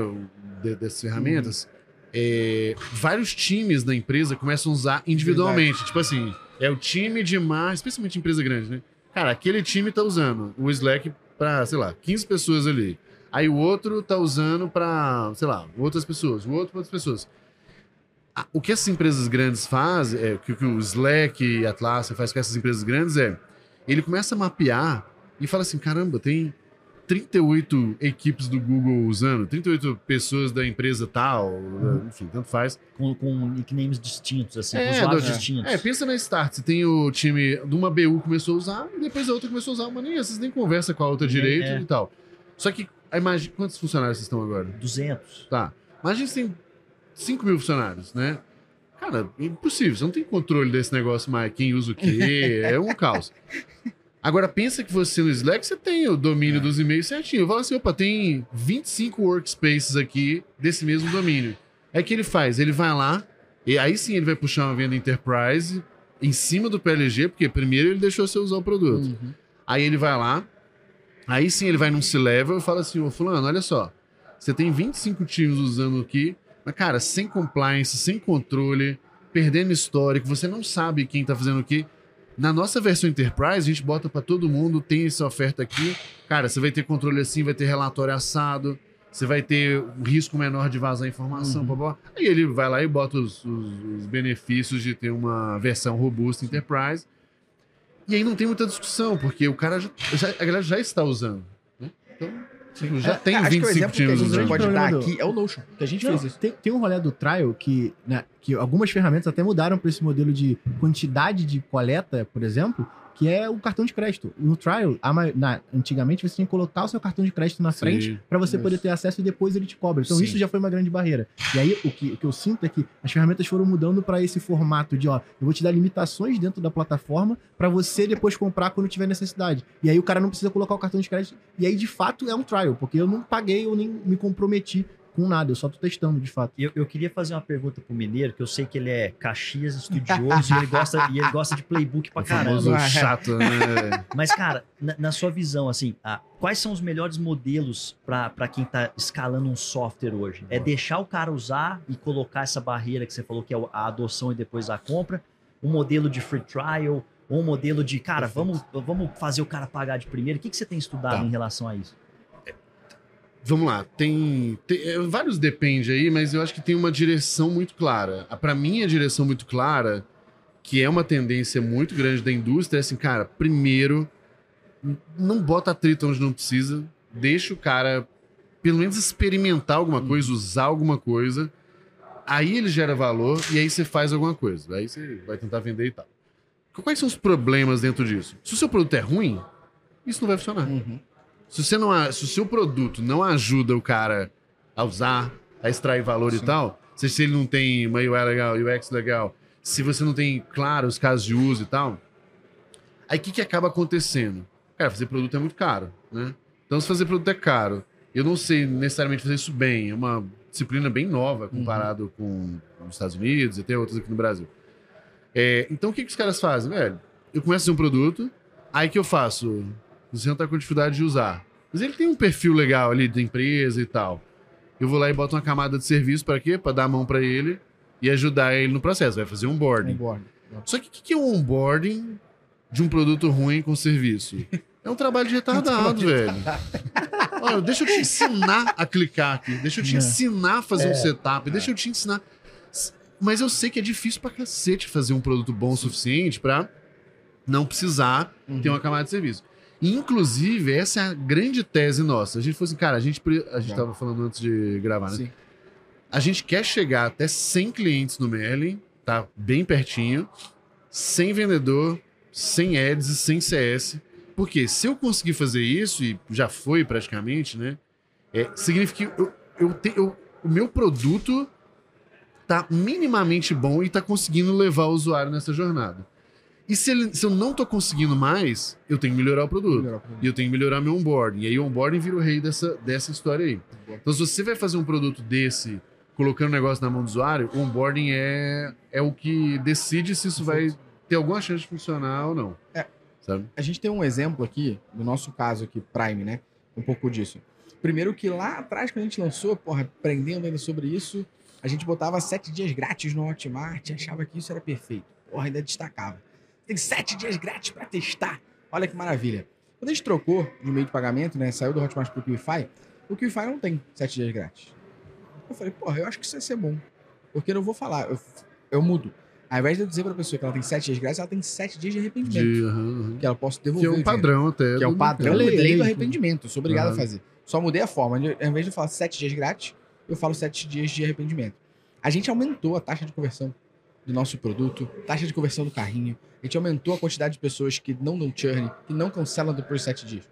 de- dessas ferramentas, é, vários times da empresa começam a usar individualmente. Tipo assim, é o time de mar, especialmente empresa grande, né? Cara, aquele time tá usando o Slack pra, sei lá, 15 pessoas ali. Aí o outro tá usando pra, sei lá, outras pessoas, o outro pra outras pessoas. O que essas empresas grandes fazem, é, o que, o Slack e a Atlassian faz com essas empresas grandes é, ele começa a mapear e fala assim, caramba, tem 38 equipes do Google usando, 38 pessoas da empresa tal, enfim, tanto faz. Com, com nicknames distintos, assim, com É, usuários do- distintos. É, pensa na Start, você tem o time de uma BU começou a usar, e depois a outra começou a usar, mas nem essas nem conversa com a outra Nem- direito é. e tal. Só que, imagina, quantos funcionários vocês estão agora? 200. Tá. Imagina você tem 5 mil funcionários, né? Cara, é impossível, você não tem controle desse negócio mais, quem usa o quê, *laughs* é um caos. Agora, pensa que você no Slack, você tem o domínio dos e-mails certinho. Eu falo assim, opa, tem 25 workspaces aqui desse mesmo domínio. O que ele faz? Ele vai lá, e aí sim ele vai puxar uma venda enterprise em cima do PLG, porque primeiro ele deixou você usar o produto. Uhum. Aí ele vai lá, aí sim ele vai num C-Level e fala assim, ô fulano, olha só, você tem 25 times usando aqui, mas cara, sem compliance, sem controle, perdendo histórico, você não sabe quem tá fazendo o quê. Na nossa versão Enterprise, a gente bota para todo mundo, tem essa oferta aqui. Cara, você vai ter controle assim, vai ter relatório assado, você vai ter um risco menor de vazar informação, Uhum. blá, blá. Aí ele vai lá e bota os, os- os benefícios de ter uma versão robusta Enterprise. E aí não tem muita discussão, porque o cara já, já- a galera já está usando. né? Então, tipo, já É, tem acho que o 25 exemplo que a times gente usando. pode dar aqui é o Notion, que a gente Não, fez isso. Tem, tem um rolê do trial que, né, que algumas ferramentas até mudaram para esse modelo de quantidade de coleta, por exemplo, que é o cartão de crédito. No trial, na- antigamente você tinha que colocar o seu cartão de crédito na frente Sim. para você Isso. poder ter acesso e depois ele te cobra. Então Sim. isso já foi uma grande barreira. E aí o que, o que eu sinto é que as ferramentas foram mudando para esse formato de, ó, eu vou te dar limitações dentro da plataforma para você depois comprar quando tiver necessidade. E aí o cara não precisa colocar o cartão de crédito. E aí de fato é um trial, porque eu não paguei, eu nem me comprometi com nada, eu só tô testando de fato. Eu, eu queria fazer uma pergunta pro Mineiro, que eu sei que ele é Caxias estudioso e, ele gosta, e ele gosta de playbook pra *laughs* O caramba. chato, né? *laughs* Mas, cara, na, na sua visão, assim, ah, quais são os melhores modelos pra pra quem tá escalando um software hoje? É deixar o cara usar e colocar essa barreira que você falou que é a adoção e depois a compra? Um modelo de free trial? Ou um modelo de, cara, vamos, vamos fazer o cara pagar de primeiro? O que, que você tem estudado Tá. em relação a isso? Vamos lá, tem, tem- é, vários depende aí, mas eu acho que tem uma direção muito clara. A- Pra mim, a direção muito clara, que é uma tendência muito grande da indústria, é assim, cara, primeiro, não bota atrito onde não precisa, deixa o cara pelo menos experimentar alguma coisa, usar alguma coisa, aí ele gera valor e aí você faz alguma coisa. Aí você vai tentar vender e tal. Quais são os problemas dentro disso? Se o seu produto é ruim, isso não vai funcionar. Uhum. Se, você não, se o seu produto não ajuda o cara a usar, a extrair valor Sim. e tal, se, se ele não tem uma UI legal, UX legal, se você não tem, claro, os casos de uso e tal, aí o que, que acaba acontecendo? Cara, fazer produto é muito caro, né? Então, se fazer produto é caro, eu não sei necessariamente fazer isso bem, é uma disciplina bem nova comparado com os Estados Unidos e até outras aqui no Brasil. É, então, o que, que os caras fazem, velho? Eu começo a fazer um produto, aí que eu faço? Você não tá com dificuldade de usar. Mas ele tem um perfil legal ali da empresa e tal. Eu vou lá e boto uma camada de serviço para quê? Para dar a mão para ele e ajudar ele no processo. Vai fazer um onboarding. Onboarding. Só que o que é um onboarding de um produto ruim com serviço? É um trabalho de *laughs* retardado, velho. Olha, deixa eu te ensinar a clicar aqui. Deixa eu te É. ensinar a fazer um setup. Deixa eu te ensinar. Mas eu sei que é difícil pra cacete fazer um produto bom o suficiente pra não precisar Uhum. ter uma camada de serviço. E, Inclusive, essa é a grande tese nossa. A gente falou assim, cara, a gente, a gente Tá. tava falando antes de gravar, né? Sim. A gente quer chegar até 100 clientes no Merlin, tá bem pertinho, sem vendedor, sem ads e sem CS. Porque se eu conseguir fazer isso, e já foi praticamente, né? É, significa que eu, eu te- eu- o meu produto tá minimamente bom e tá conseguindo levar o usuário nessa jornada. E se, ele- se eu não tô conseguindo mais, eu tenho que melhorar o produto. Melhorar o produto. E eu tenho que melhorar meu onboarding. E aí o onboarding vira o rei dessa, dessa história aí. Então, se você vai fazer um produto desse, colocando o negócio na mão do usuário, o onboarding é, é o que decide se isso vai ter alguma chance de funcionar ou não. É. Sabe? A gente tem um exemplo aqui, no nosso caso aqui, Prime, né? Um pouco disso. Primeiro que lá atrás, quando a gente lançou, porra, aprendendo ainda sobre isso, a gente botava sete dias grátis no Hotmart e achava que isso era perfeito. Porra, ainda destacava. Tem sete dias grátis pra testar. Olha que maravilha. Quando a gente trocou de meio de pagamento, né? Saiu do Hotmart pro QIFI, o QIFI não tem sete dias grátis. Eu falei, porra, eu acho que isso vai ser bom. Porque eu não vou falar, eu, eu mudo. Ao invés de eu dizer pra pessoa que ela tem sete dias grátis, ela tem sete dias de arrependimento. De. Que ela possa devolver. Que é o um padrão até. que é o padrão lei, lei, do arrependimento. Sou obrigado Aham. a fazer. Só mudei a forma. Ao invés de falar sete dias grátis, eu falo sete dias de arrependimento. A gente aumentou a taxa de conversão do nosso produto, taxa de conversão do carrinho. A gente aumentou a quantidade de pessoas que não dão churn, que não cancelam depois de sete dias.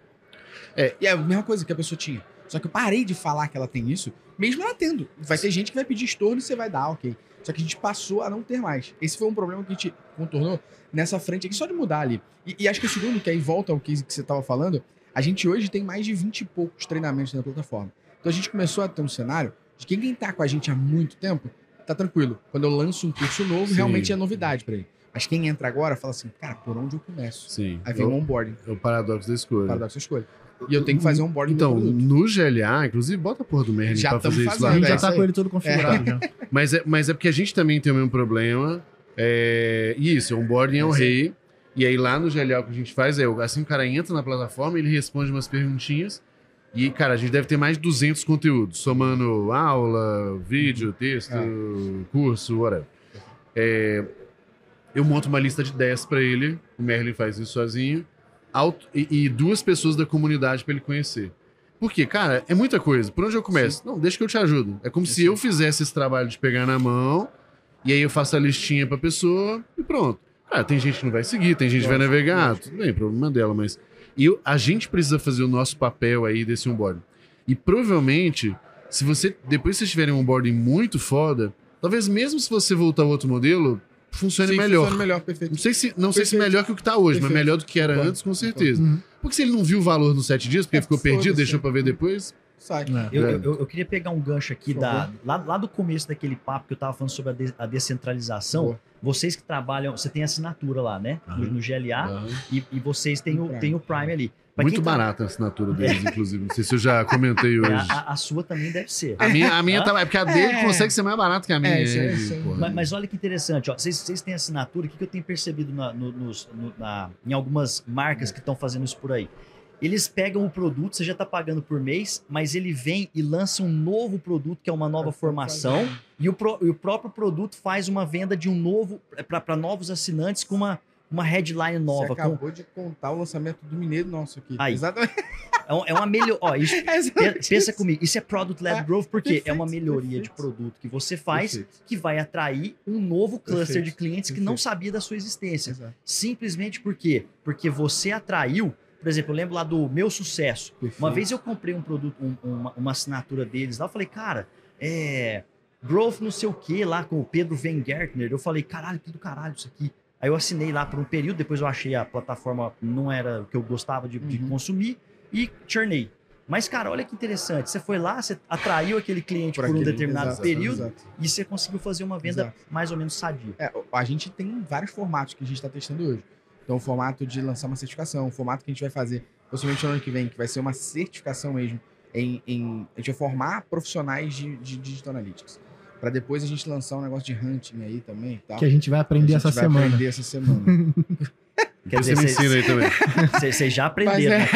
É. E é a mesma coisa que a pessoa tinha. Só que eu parei de falar que ela tem isso, mesmo ela tendo. Vai ter gente que vai pedir estorno e você vai dar, ok. Só que a gente passou a não ter mais. Esse foi um problema que a gente contornou nessa frente aqui, só de mudar ali. E, e acho que o segundo, que aí volta ao case que você estava falando, a gente hoje tem mais de 20 e poucos treinamentos na plataforma. Então a gente começou a ter um cenário de que quem tá com a gente há muito tempo, tá tranquilo. Quando eu lanço um curso novo, Sim. realmente é novidade para ele. Mas quem entra agora fala assim, cara, por onde eu começo? Sim. Aí vem É o o, onboarding, é o paradoxo da escolha. paradoxo da escolha. E eu tenho que fazer um onboarding Então, no GLA, inclusive, bota a porra do Merlin Já pra fazer isso lá. A gente já é tá com ele todo configurado já. Mas é, mas é porque a gente também tem o mesmo problema. É, e isso, o onboarding é o É rei. E aí lá no GLA o que a gente faz é, assim o cara entra na plataforma, ele responde umas perguntinhas. E, cara, a gente deve ter mais de 200 conteúdos, somando aula, vídeo, texto, curso, whatever. É, eu monto uma lista de 10 para ele, o Merlin faz isso sozinho, auto- e, e duas pessoas da comunidade para ele conhecer. Por quê? Cara, é muita coisa. Por onde eu começo? Não, deixa que eu te ajudo. É como se eu fizesse esse trabalho de pegar na mão, e aí eu faço a listinha pra pessoa e pronto. Cara, tem gente que não vai seguir, tem gente que vai navegar, tudo bem, problema dela, mas e eu- a gente precisa fazer o nosso papel aí desse onboarding. E provavelmente, se você depois que vocês tiverem um onboarding muito foda, talvez mesmo se você voltar ao outro modelo, funcione Sim, melhor. funciona melhor, perfeito. Não sei se não sei se Perfeito. melhor que o que tá hoje, mas Perfeito. melhor do que era Concordo. antes, com certeza. Uhum. Porque se ele não viu o valor nos sete dias, porque É, ficou perdido, deixou pra ver depois. Sai. É. Eu, É. eu, eu queria pegar um gancho aqui da, lá, lá do começo daquele papo que eu tava falando sobre a, de- a descentralização. Boa. Vocês que trabalham, você tem assinatura lá, né? No, Aham. no GLA e, e vocês têm No o, Prime. têm o Prime ali. Pra Muito tá- barata a assinatura deles, *laughs* inclusive. Não sei se eu já comentei hoje. É, a, a- a sua também deve ser. A minha, a minha tá. É porque a dele É. consegue ser mais barata que a minha. É, isso é- é- porra. Mas, mas olha que interessante, ó. Vocês, vocês têm assinatura, o que, que eu tenho percebido na- no- nos- no- na- em algumas marcas que estão fazendo isso por aí? Eles pegam o produto, você já está pagando por mês, mas ele vem e lança um novo produto, que é uma nova formação, e o, pro- e o próprio produto faz uma venda de um novo, para novos assinantes, com uma, uma headline nova. Você com- acabou de contar o lançamento do Mineiro nosso aqui. Aí. Exatamente. é, um- é uma melhor. Ó, isso, *laughs* Pe- Exatamente Pensa comigo, isso é Product Led É, Growth, porque é perfeito, uma melhoria de perfeito. produto que você faz Perfeito. que vai atrair um novo cluster de clientes que não sabia da sua existência. Exato. Simplesmente por quê? Porque você atraiu, por exemplo, eu lembro lá do meu sucesso. Perfeito. Uma vez eu comprei um produto, um- uma, uma assinatura deles lá, eu falei, cara, é. Growth não sei o que lá com o Pedro Van Gertner. Eu falei, caralho, que do caralho isso aqui. Aí eu assinei lá por um período, depois eu achei a plataforma não era o que eu gostava de, de Uhum. consumir e churnei. Mas, cara, olha que interessante. Você foi lá, você atraiu aquele cliente por, um aquele- determinado exato, período exato. e você conseguiu fazer uma venda Exato. mais ou menos sadia. É, a gente tem vários formatos que a gente está testando hoje. Então, o formato de lançar uma certificação, o formato que a gente vai fazer, possivelmente no ano que vem, que vai ser uma certificação mesmo, em, em- a gente vai formar profissionais de, de Digital Analytics. Para depois a gente lançar um negócio de hunting aí também tal. Que a gente vai aprender A gente essa vai semana. aprender essa semana. *laughs* Quer Você me dizer, ensina aí também. *laughs* vocês já Mas aprenderam. né?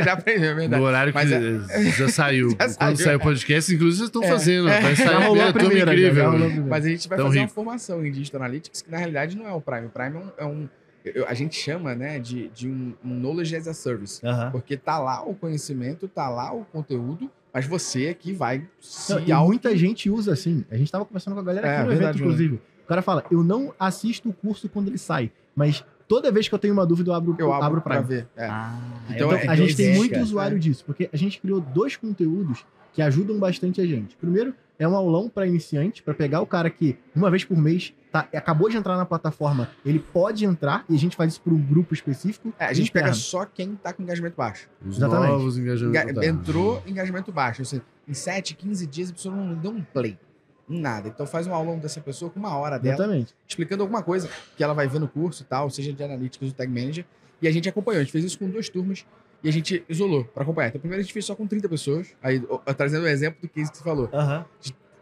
é, *laughs* já aprendeu, é No verdade. horário que Mas já saiu. Já Quando saiu. o podcast, inclusive, vocês estão É. fazendo. É. Vai Já sair rolou a é primeira, já, incrível. já rolou primeira. Mas a gente vai Tão fazer rico. uma formação em Digital Analytics, que na realidade não é o Prime. O Prime é um. é um- eu- a gente chama né, de, de um, um Knowledge as a Service. Porque tá lá o conhecimento, tá lá o conteúdo, mas você é que vai se Não, e auto- muita gente usa assim. A gente tava conversando com a galera É, aqui no verdade, evento, inclusive. O cara fala: eu não assisto o curso quando ele sai, mas toda vez que eu tenho uma dúvida, eu abro, Eu abro o pra Prime. ver. É. Ah, Então, Então, é a gente tem existe, muito cara. usuário disso, porque a gente criou dois conteúdos que ajudam bastante a gente. Primeiro, é um aulão para iniciante, para pegar o cara que, uma vez por mês, tá, acabou de entrar na plataforma, ele pode entrar, e a gente faz isso para um grupo específico. É, a gente pega interno. só quem tá com engajamento baixo. Os Exatamente. novos engajamentos. Enga-. Entrou engajamento baixo. Ou seja, em 7, 15 dias a pessoa não deu um play. Em nada. Então faz um aulão dessa pessoa com uma hora dela, Exatamente. explicando alguma coisa que ela vai ver no curso e tal, seja de analytics ou tag manager. E a gente acompanhou. A gente fez isso com duas turmas e a gente isolou para acompanhar. Então, primeiro a gente fez só com 30 pessoas. Aí, trazendo o exemplo do case que você falou. Aham.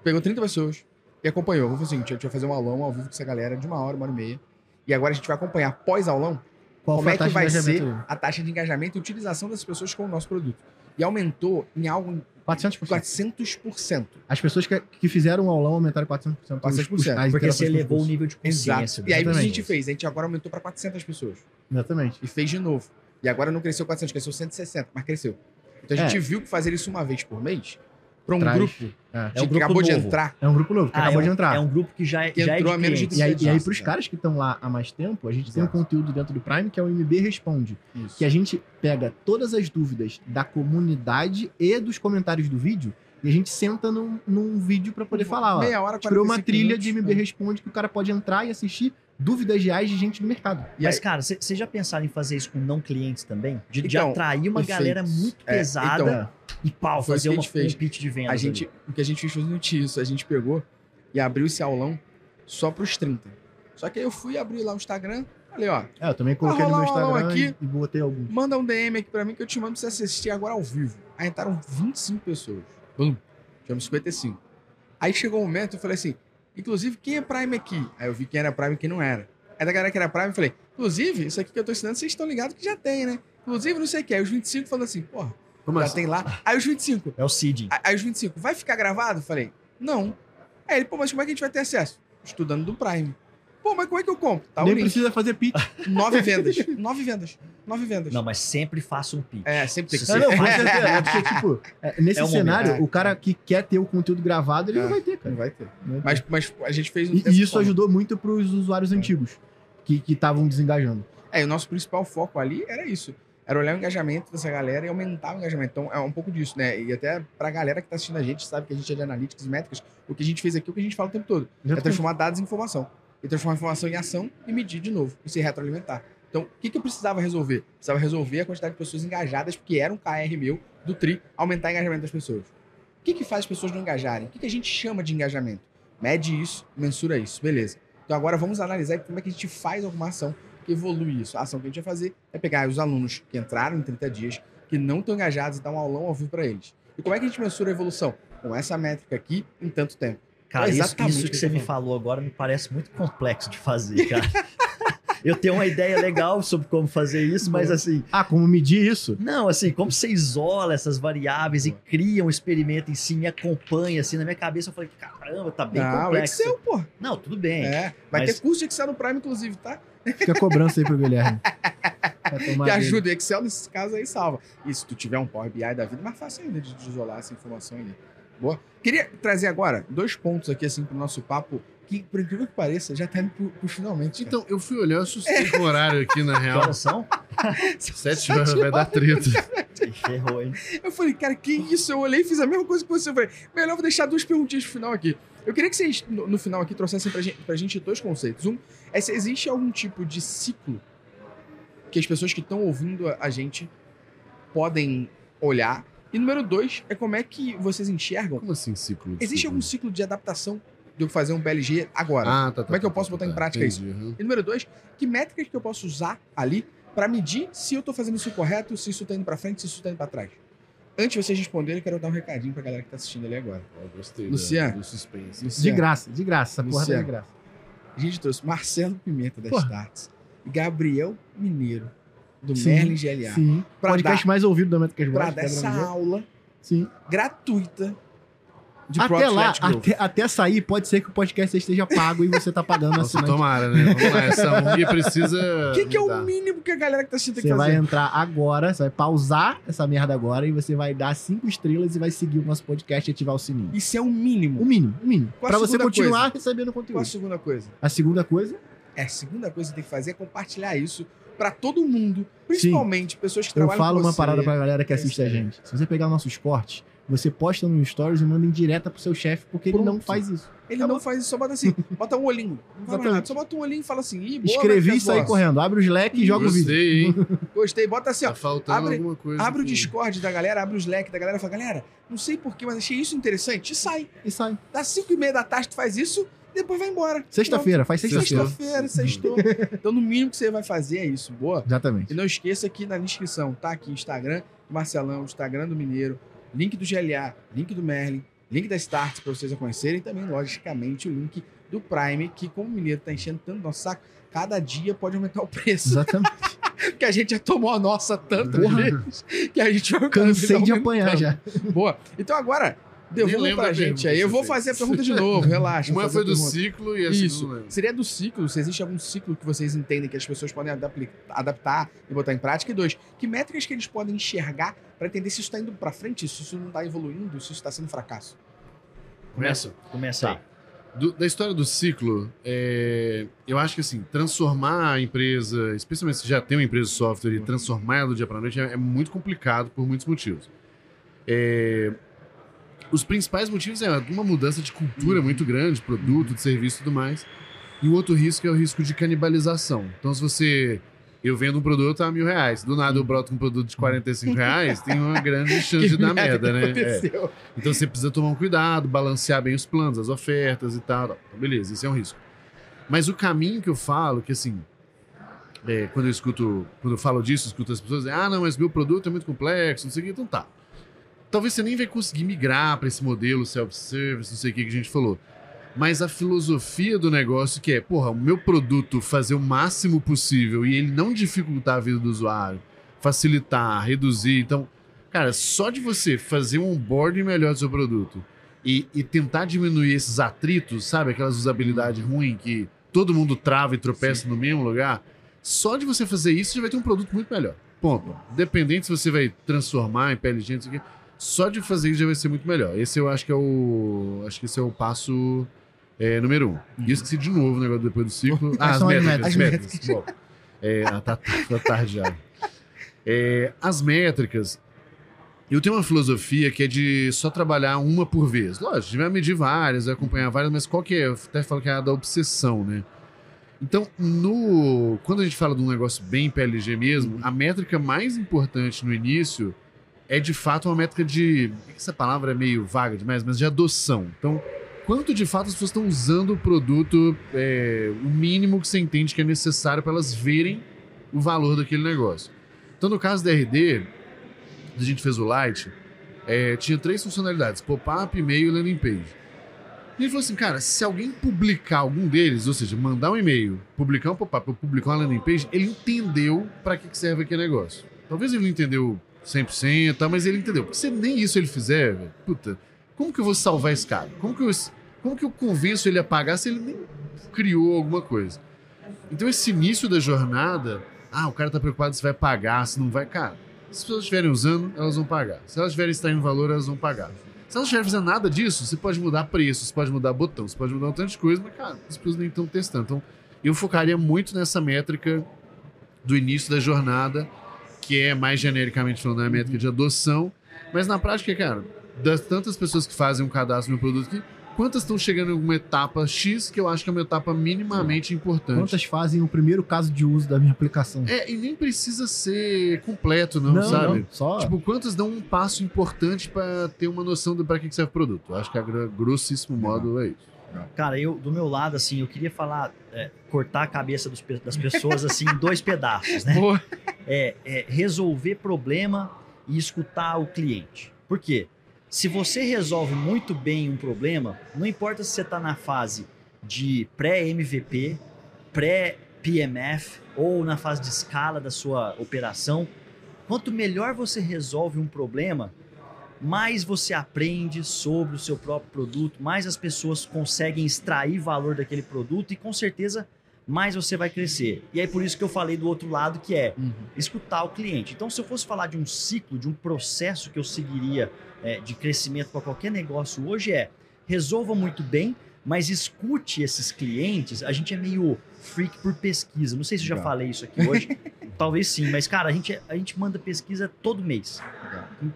Pegou 30 pessoas e acompanhou. Vamos fazer o seguinte: a gente vai fazer um aulão ao vivo com essa galera de uma hora, uma hora e meia. E agora a gente vai acompanhar pós-aulão Qual como é que vai ser a taxa de engajamento e utilização das pessoas com o nosso produto. E aumentou em algo em 400%. 400%. As pessoas que, que fizeram o aulão aumentaram 400%. os- 400%, os- as Porque você elevou o nível de consciência. E aí o que a gente fez? A gente agora aumentou para 400 pessoas. Exatamente. E fez de novo. E agora não cresceu 400, cresceu 160, mas cresceu. Então a gente É. viu que fazer isso uma vez por mês Pra um Traz. grupo É. É um que grupo acabou de novo. entrar. É um grupo novo, que Ah, acabou é de um, entrar. É um grupo que já, é- Que já é entrou de há menos de. E aí, e aí Nossa, pros cara. caras que estão lá há mais tempo, a gente tem um Exato. conteúdo dentro do Prime que é o MB Responde. Isso. Que a gente pega todas as dúvidas da comunidade e dos comentários do vídeo e a gente senta num, num vídeo pra poder falar, ó. Meia hora, criou uma 45 trilha minutos, de MB né? Responde que o cara pode entrar e assistir dúvidas reais de gente do mercado. E Mas, aí- cara, vocês já pensaram em fazer isso com não clientes também? De, de Então, atrair uma galera muito É, pesada então, e pau, fazer uma, fez. um pitch de vendas. A gente, o que a gente fez foi exatamente isso. A gente pegou e abriu esse aulão só pros 30. Só que aí eu fui abrir lá o Instagram, falei, ó, É, eu também coloquei no meu Instagram aqui. e, botei alguns. manda um DM aqui pra mim que eu te mando pra você assistir agora ao vivo. Aí entraram 25 pessoas. Bum, tivemos 55. Aí chegou um momento, eu falei assim, inclusive, quem é Prime aqui? Aí eu vi quem era Prime e quem não era. Aí da galera que era Prime, eu falei, inclusive, isso aqui que eu tô ensinando, vocês estão ligados que já tem, né? Inclusive, não sei o que. Aí os 25 falando assim, porra, Como já assim? tem lá. Aí os 25, É o seeding. Aí- Aí os 25, vai ficar gravado? Eu Falei, não. Aí ele, pô, mas como é que a gente vai ter acesso? Estudando do Prime. Pô, mas como é que eu compro? Tá Nem precisa fazer pitch. *laughs* Nove vendas. Nove vendas. Nove vendas. Não, mas sempre faça um pitch. É, sempre tem que Se É, ser. não, certeza. É porque, tipo, é, *laughs* nesse É um cenário, momento. o cara que quer ter o conteúdo gravado, ele É. não vai ter, cara. Não vai ter. Não vai ter. Mas, mas a gente fez E, dessa e isso forma. ajudou muito pros usuários antigos, que estavam desengajando. É, e o nosso principal foco ali era isso. Era olhar o engajamento dessa galera e aumentar o engajamento. Então é um pouco disso, né? E até pra galera que tá assistindo a gente, sabe que a gente é de analytics e métricas. O que a gente fez aqui é o que a gente fala o tempo todo. É transformar dados em informação. E transformar informação em ação e medir de novo. E se retroalimentar. Então, o que, que eu precisava resolver? Precisava resolver a quantidade de pessoas engajadas, porque era um KR meu do TRI, aumentar o engajamento das pessoas. O que, que faz as pessoas não engajarem? O que, que a gente chama de engajamento? Mede isso, mensura isso. Beleza. Então agora vamos analisar como é que a gente faz alguma ação que evolui isso. A ação que a gente vai fazer é pegar os alunos que entraram em 30 dias, que não estão engajados e dar um aulão ao vivo para eles. E como é que a gente mensura a evolução? Com essa métrica aqui em tanto tempo. Cara, É isso, exatamente isso que que você me falou agora me parece muito complexo de fazer, cara. *laughs* eu tenho uma ideia legal sobre como fazer isso, mas assim, Ah, como medir isso? não, assim, como você isola essas variáveis e cria um experimento em si, me acompanha, assim, na minha cabeça eu falei, caramba, tá bem ah, o complexo. Excel, pô. Não, tudo bem. É. Vai Mas- ter curso de Excel no Prime, inclusive, tá? Fica a cobrança aí pro Guilherme. *laughs* Que ajuda. O Excel, nesse caso aí, salva. E se tu tiver um Power BI da vida, é mais fácil ainda de de isolar essa informação ali. Boa. Queria trazer agora dois pontos aqui, assim, pro nosso papo, que, por incrível que pareça, já tá indo pro, pro finalmente. cara. Então, eu fui olhar, eu assustei com o horário aqui, na Que real. horas são? *laughs* Sete horas vai dar treta. Ferrou, hein? Eu falei, cara, que isso? Eu olhei e fiz a mesma coisa que você. Eu falei, melhor eu vou deixar duas perguntinhas pro final aqui. Eu queria que vocês, no, no final aqui, trouxessem pra gente, pra gente dois conceitos. Um é se existe algum tipo de ciclo que as pessoas que estão ouvindo a, a gente podem olhar. E número dois é como é que vocês enxergam. Como assim, ciclo? Existe algum ciclo de adaptação de eu fazer um BLG agora? Ah, tá, tá. Como é que eu tá, posso tá, botar em tá. prática isso? E número dois, que métricas que eu posso usar ali para medir se eu tô fazendo isso correto, se isso tá indo para frente, se isso tá indo para trás? Antes de vocês responderem, eu quero dar um recadinho pra galera que tá assistindo ali agora. Ó, gostei da- Luciano. do suspense. De Luciano, graça, de graça. Essa porra Luciano. de graça. A gente trouxe Marcelo Pimenta das Porra. Starts e Gabriel Mineiro, do Sim, Merlin GLA, Sim. Pra Podcast dar- mais ouvido da Métricas para dar essa aula Sim. gratuita de Até lá, até, até sair, pode ser que o podcast esteja pago e você tá pagando Nossa, assinante. tomara, né? Vamos lá, essa *laughs* precisa. O que, que é o mínimo que a galera que tá assistindo tem que Você vai entrar agora, você vai pausar essa merda agora e você vai dar cinco estrelas e vai seguir o nosso podcast e ativar o sininho. Isso é o mínimo. O mínimo, o mínimo. Qual Pra você continuar recebendo Qual a conteúdo. segunda coisa? A segunda coisa, É, a segunda coisa que você tem que fazer é compartilhar isso pra todo mundo, principalmente pessoas que eu trabalham falo com uma parada pra galera que É assiste a sério. gente. Se você pegar nossos cortes, você posta no Stories e manda em direta pro seu chefe, porque ele não Pronto. faz isso. Ele não faz isso, só bota assim, bota um olhinho. *laughs* Não fala nada, só bota um olhinho e fala assim, Ih, boa, Escrevi Marcos e saí Boss. correndo. Abre o Slack e joga o vídeo. Gostei, hein? *laughs* Gostei, bota assim, ó. Tá faltando Abre- alguma coisa. Abre o aqui. Discord da galera, abre o Slack da galera e fala, galera, não sei porquê, mas achei isso interessante. E sai. E sai. Dá 5 e meia da tarde, tu faz isso, depois vai embora. Sexta-feira, faz sexta-feira. Sexta-feira, sextou. então, no mínimo que você vai fazer é isso. Boa. Exatamente. E não esqueça que na descrição tá aqui Instagram do Marcelão, Instagram do Mineiro, link do GLA, link do Merlin, link da Starts para vocês a conhecerem e também, logicamente, o link do Prime, que como o Mineiro tá enchendo tanto nosso saco, cada dia pode aumentar o preço. Exatamente. *laughs* que a gente já tomou a nossa tantas Porra. vezes que a gente vai Cansei de apanhar já. Boa. Então agora, Devolva lembro pra gente aí. Eu vou fez. fazer a pergunta de novo, *laughs* relaxa. Uma foi do ciclo e a Isso. Seria do ciclo? Se existe algum ciclo que vocês entendem que as pessoas podem adaptar e botar em prática? E dois, que métricas que eles podem enxergar para entender se isso está indo para frente, se isso não está evoluindo, se isso está sendo fracasso? Começa. Começa Tá. aí. Do- da história do ciclo, é, eu acho que assim, transformar a empresa, especialmente se já tem uma empresa de software e transformar ela do dia para noite é, é muito complicado por muitos motivos. É, os principais motivos é uma mudança de cultura muito grande, de produto, de serviço e tudo mais. E o outro risco é o risco de canibalização. Então, se você. Eu vendo um produto a mil reais, do nada eu broto com um produto de 45 *laughs* reais, tem uma grande *laughs* chance de dar merda, né? É. Então você precisa tomar um cuidado, balancear bem os planos, as ofertas e tal. Então, beleza, isso é um risco. Mas o caminho que eu falo, que assim, é, quando eu escuto, quando eu falo disso, eu escuto as pessoas, ah, não, mas meu produto é muito complexo, não sei o que, então tá. Talvez você nem vai conseguir migrar para esse modelo self-service, não sei o que que a gente falou. Mas a filosofia do negócio que é, porra, o meu produto fazer o máximo possível e ele não dificultar a vida do usuário, facilitar, reduzir. Então, cara, só de você fazer um onboarding melhor do seu produto e, e tentar diminuir esses atritos, sabe? Aquelas usabilidades ruins que todo mundo trava e tropeça no mesmo lugar. Só de você fazer isso, você vai ter um produto muito melhor. Ponto. Dependente se você vai transformar em não sei o quê. Só de fazer isso já vai ser muito melhor. Esse eu acho que é o. Acho que esse é o passo é, número um. E eu esqueci de novo o negócio depois do ciclo. *laughs* Ah, as são as métricas. As métricas? Bom, é, ah, tá, tá tarde já. É, as métricas. Eu tenho uma filosofia que é de só trabalhar uma por vez. Lógico, a gente vai medir várias, vai acompanhar várias, mas qual que é? Eu até falo que é a da obsessão, né? Então, no, quando a gente fala de um negócio bem PLG mesmo, a métrica mais importante no início é de fato uma métrica de. Essa palavra é meio vaga demais, mas de adoção. Então, quanto de fato as pessoas estão usando o produto, é, o mínimo que você entende que é necessário para elas verem o valor daquele negócio. Então, no caso da RD, a gente fez o Lite, é, tinha três funcionalidades: pop-up, e-mail e landing page. E ele falou assim, cara, se alguém publicar algum deles, ou seja, mandar um e-mail, publicar um pop-up ou publicar uma landing page, ele entendeu para que serve aquele negócio. Talvez ele não entendeu 100%, tá, mas ele entendeu. Porque se nem isso ele fizer, puta, como que eu vou salvar esse cara? Como que eu, como que eu convenço ele a pagar se ele nem criou alguma coisa? Então esse início da jornada, ah, o cara tá preocupado se vai pagar, se não vai. Cara, se as pessoas estiverem usando, elas vão pagar. Se elas estiverem extraindo valor, elas vão pagar. Se elas estiverem fazendo nada disso, você pode mudar preço, você pode mudar botão, você pode mudar um tanto de coisa, mas, cara, as pessoas nem estão testando. Então, eu focaria muito nessa métrica do início da jornada, que é mais genericamente falando, é a métrica de adoção. Mas na prática, cara, das tantas pessoas que fazem um cadastro no meu produto aqui, quantas estão chegando em alguma etapa X, que eu acho que é uma etapa minimamente importante. Quantas fazem o primeiro caso de uso da minha aplicação? É, e nem precisa ser completo, não, sabe? só. Tipo, quantas dão um passo importante pra ter uma noção do para que serve o produto? Eu acho que a grossíssimo modo é isso. Cara, eu, do meu lado, assim, eu queria falar, é, cortar a cabeça dos das pessoas, assim, em dois pedaços, né? É, é resolver problema e escutar o cliente. Por quê? Se você resolve muito bem um problema, não importa se você está na fase de pré-MVP, pré-PMF ou na fase de escala da sua operação, quanto melhor você resolve um problema, mais você aprende sobre o seu próprio produto, mais as pessoas conseguem extrair valor daquele produto e com certeza mais você vai crescer. E aí por isso que eu falei do outro lado que é escutar o cliente. Então, se eu fosse falar de um ciclo, de um processo que eu seguiria é, de crescimento para qualquer negócio hoje é resolva muito bem, mas escute esses clientes. A gente é meio freak por pesquisa. Não sei se eu já Legal. falei isso aqui hoje. *laughs* Talvez sim, mas cara, a gente, a gente manda pesquisa todo mês.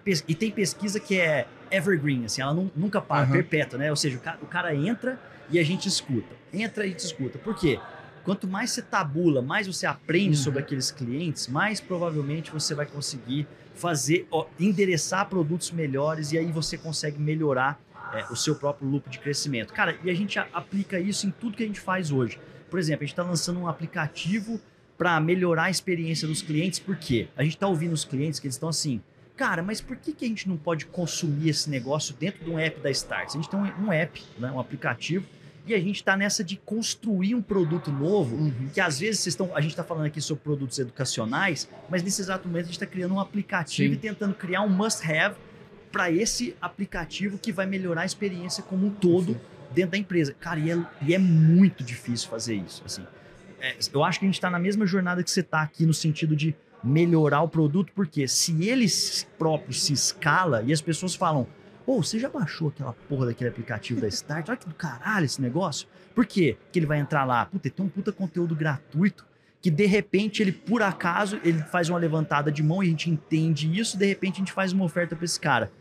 Pes- E tem pesquisa que é evergreen, assim, ela nu- nunca para, Aham. perpétua, né? Ou seja, o cara, o cara entra e a gente escuta. Entra e a gente escuta. Por quê? Quanto mais você tabula, mais você aprende Uhum. sobre aqueles clientes, mais provavelmente você vai conseguir fazer, ó, endereçar produtos melhores e aí você consegue melhorar é, o seu próprio loop de crescimento. Cara, e a gente aplica isso em tudo que a gente faz hoje. Por exemplo, a gente está lançando um aplicativo para melhorar a experiência dos clientes, por quê? A gente está ouvindo os clientes que eles estão assim, cara, mas por que, que a gente não pode consumir esse negócio dentro de um app da Starts? A gente tem um, um app, né, um aplicativo, e a gente está nessa de construir um produto novo Uhum. que às vezes vocês estão, a gente está falando aqui sobre produtos educacionais, mas nesse exato momento a gente está criando um aplicativo Sim. e tentando criar um must-have para esse aplicativo que vai melhorar a experiência como um todo dentro da empresa. Cara, e é, e é muito difícil fazer isso. Assim. É, eu acho que a gente está na mesma jornada que você está aqui no sentido de melhorar o produto, porque se ele próprio se escala e as pessoas falam, Ô, você já baixou aquela porra daquele aplicativo da Start? Olha que do caralho esse negócio. Por quê? Que ele vai entrar lá, puta, tem um puta conteúdo gratuito que de repente ele, por acaso, ele faz uma levantada de mão e a gente entende isso, de repente a gente faz uma oferta para esse cara.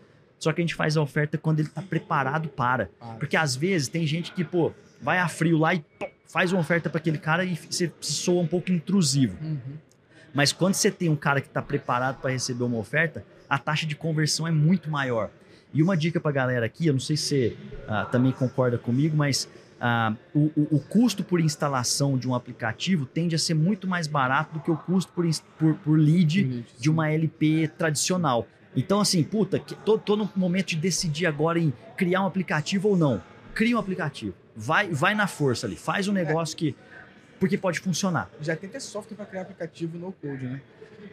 Só que a gente faz a oferta quando ele tá preparado para. Porque às vezes tem gente que, pô, vai a frio lá e pô, faz uma oferta para aquele cara e você soa um pouco intrusivo. Uhum. Mas quando você tem um cara que está preparado para receber uma oferta, a taxa de conversão é muito maior. E uma dica para a galera aqui, eu não sei se você ah, também concorda comigo, mas o, o, o, custo por instalação de um aplicativo tende a ser muito mais barato do que o custo por, por, por lead de uma LP tradicional. Então, assim, puta, tô, tô no momento de decidir agora em criar um aplicativo ou não. Cria um aplicativo. Vai, vai na força ali. Faz um negócio que. Porque pode funcionar. Já tem até software para criar aplicativo no code, né?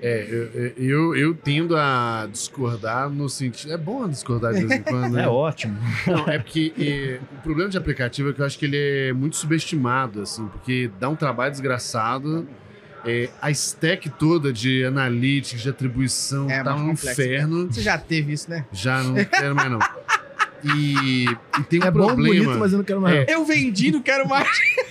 É, eu, eu, eu, tendo a discordar no sentido. É bom discordar de vez em quando. *laughs* Né? É ótimo. Não, é porque é, o problema de aplicativo é que eu acho que ele é muito subestimado, assim, porque dá um trabalho desgraçado. É, a stack toda de analytics, de atribuição, é, tá um complexo, inferno. Você já teve isso, né? Já não quero mais, não. E, e, tem um é problema. Bom, bonito, mas eu não quero mais. É, eu vendi, não quero mais.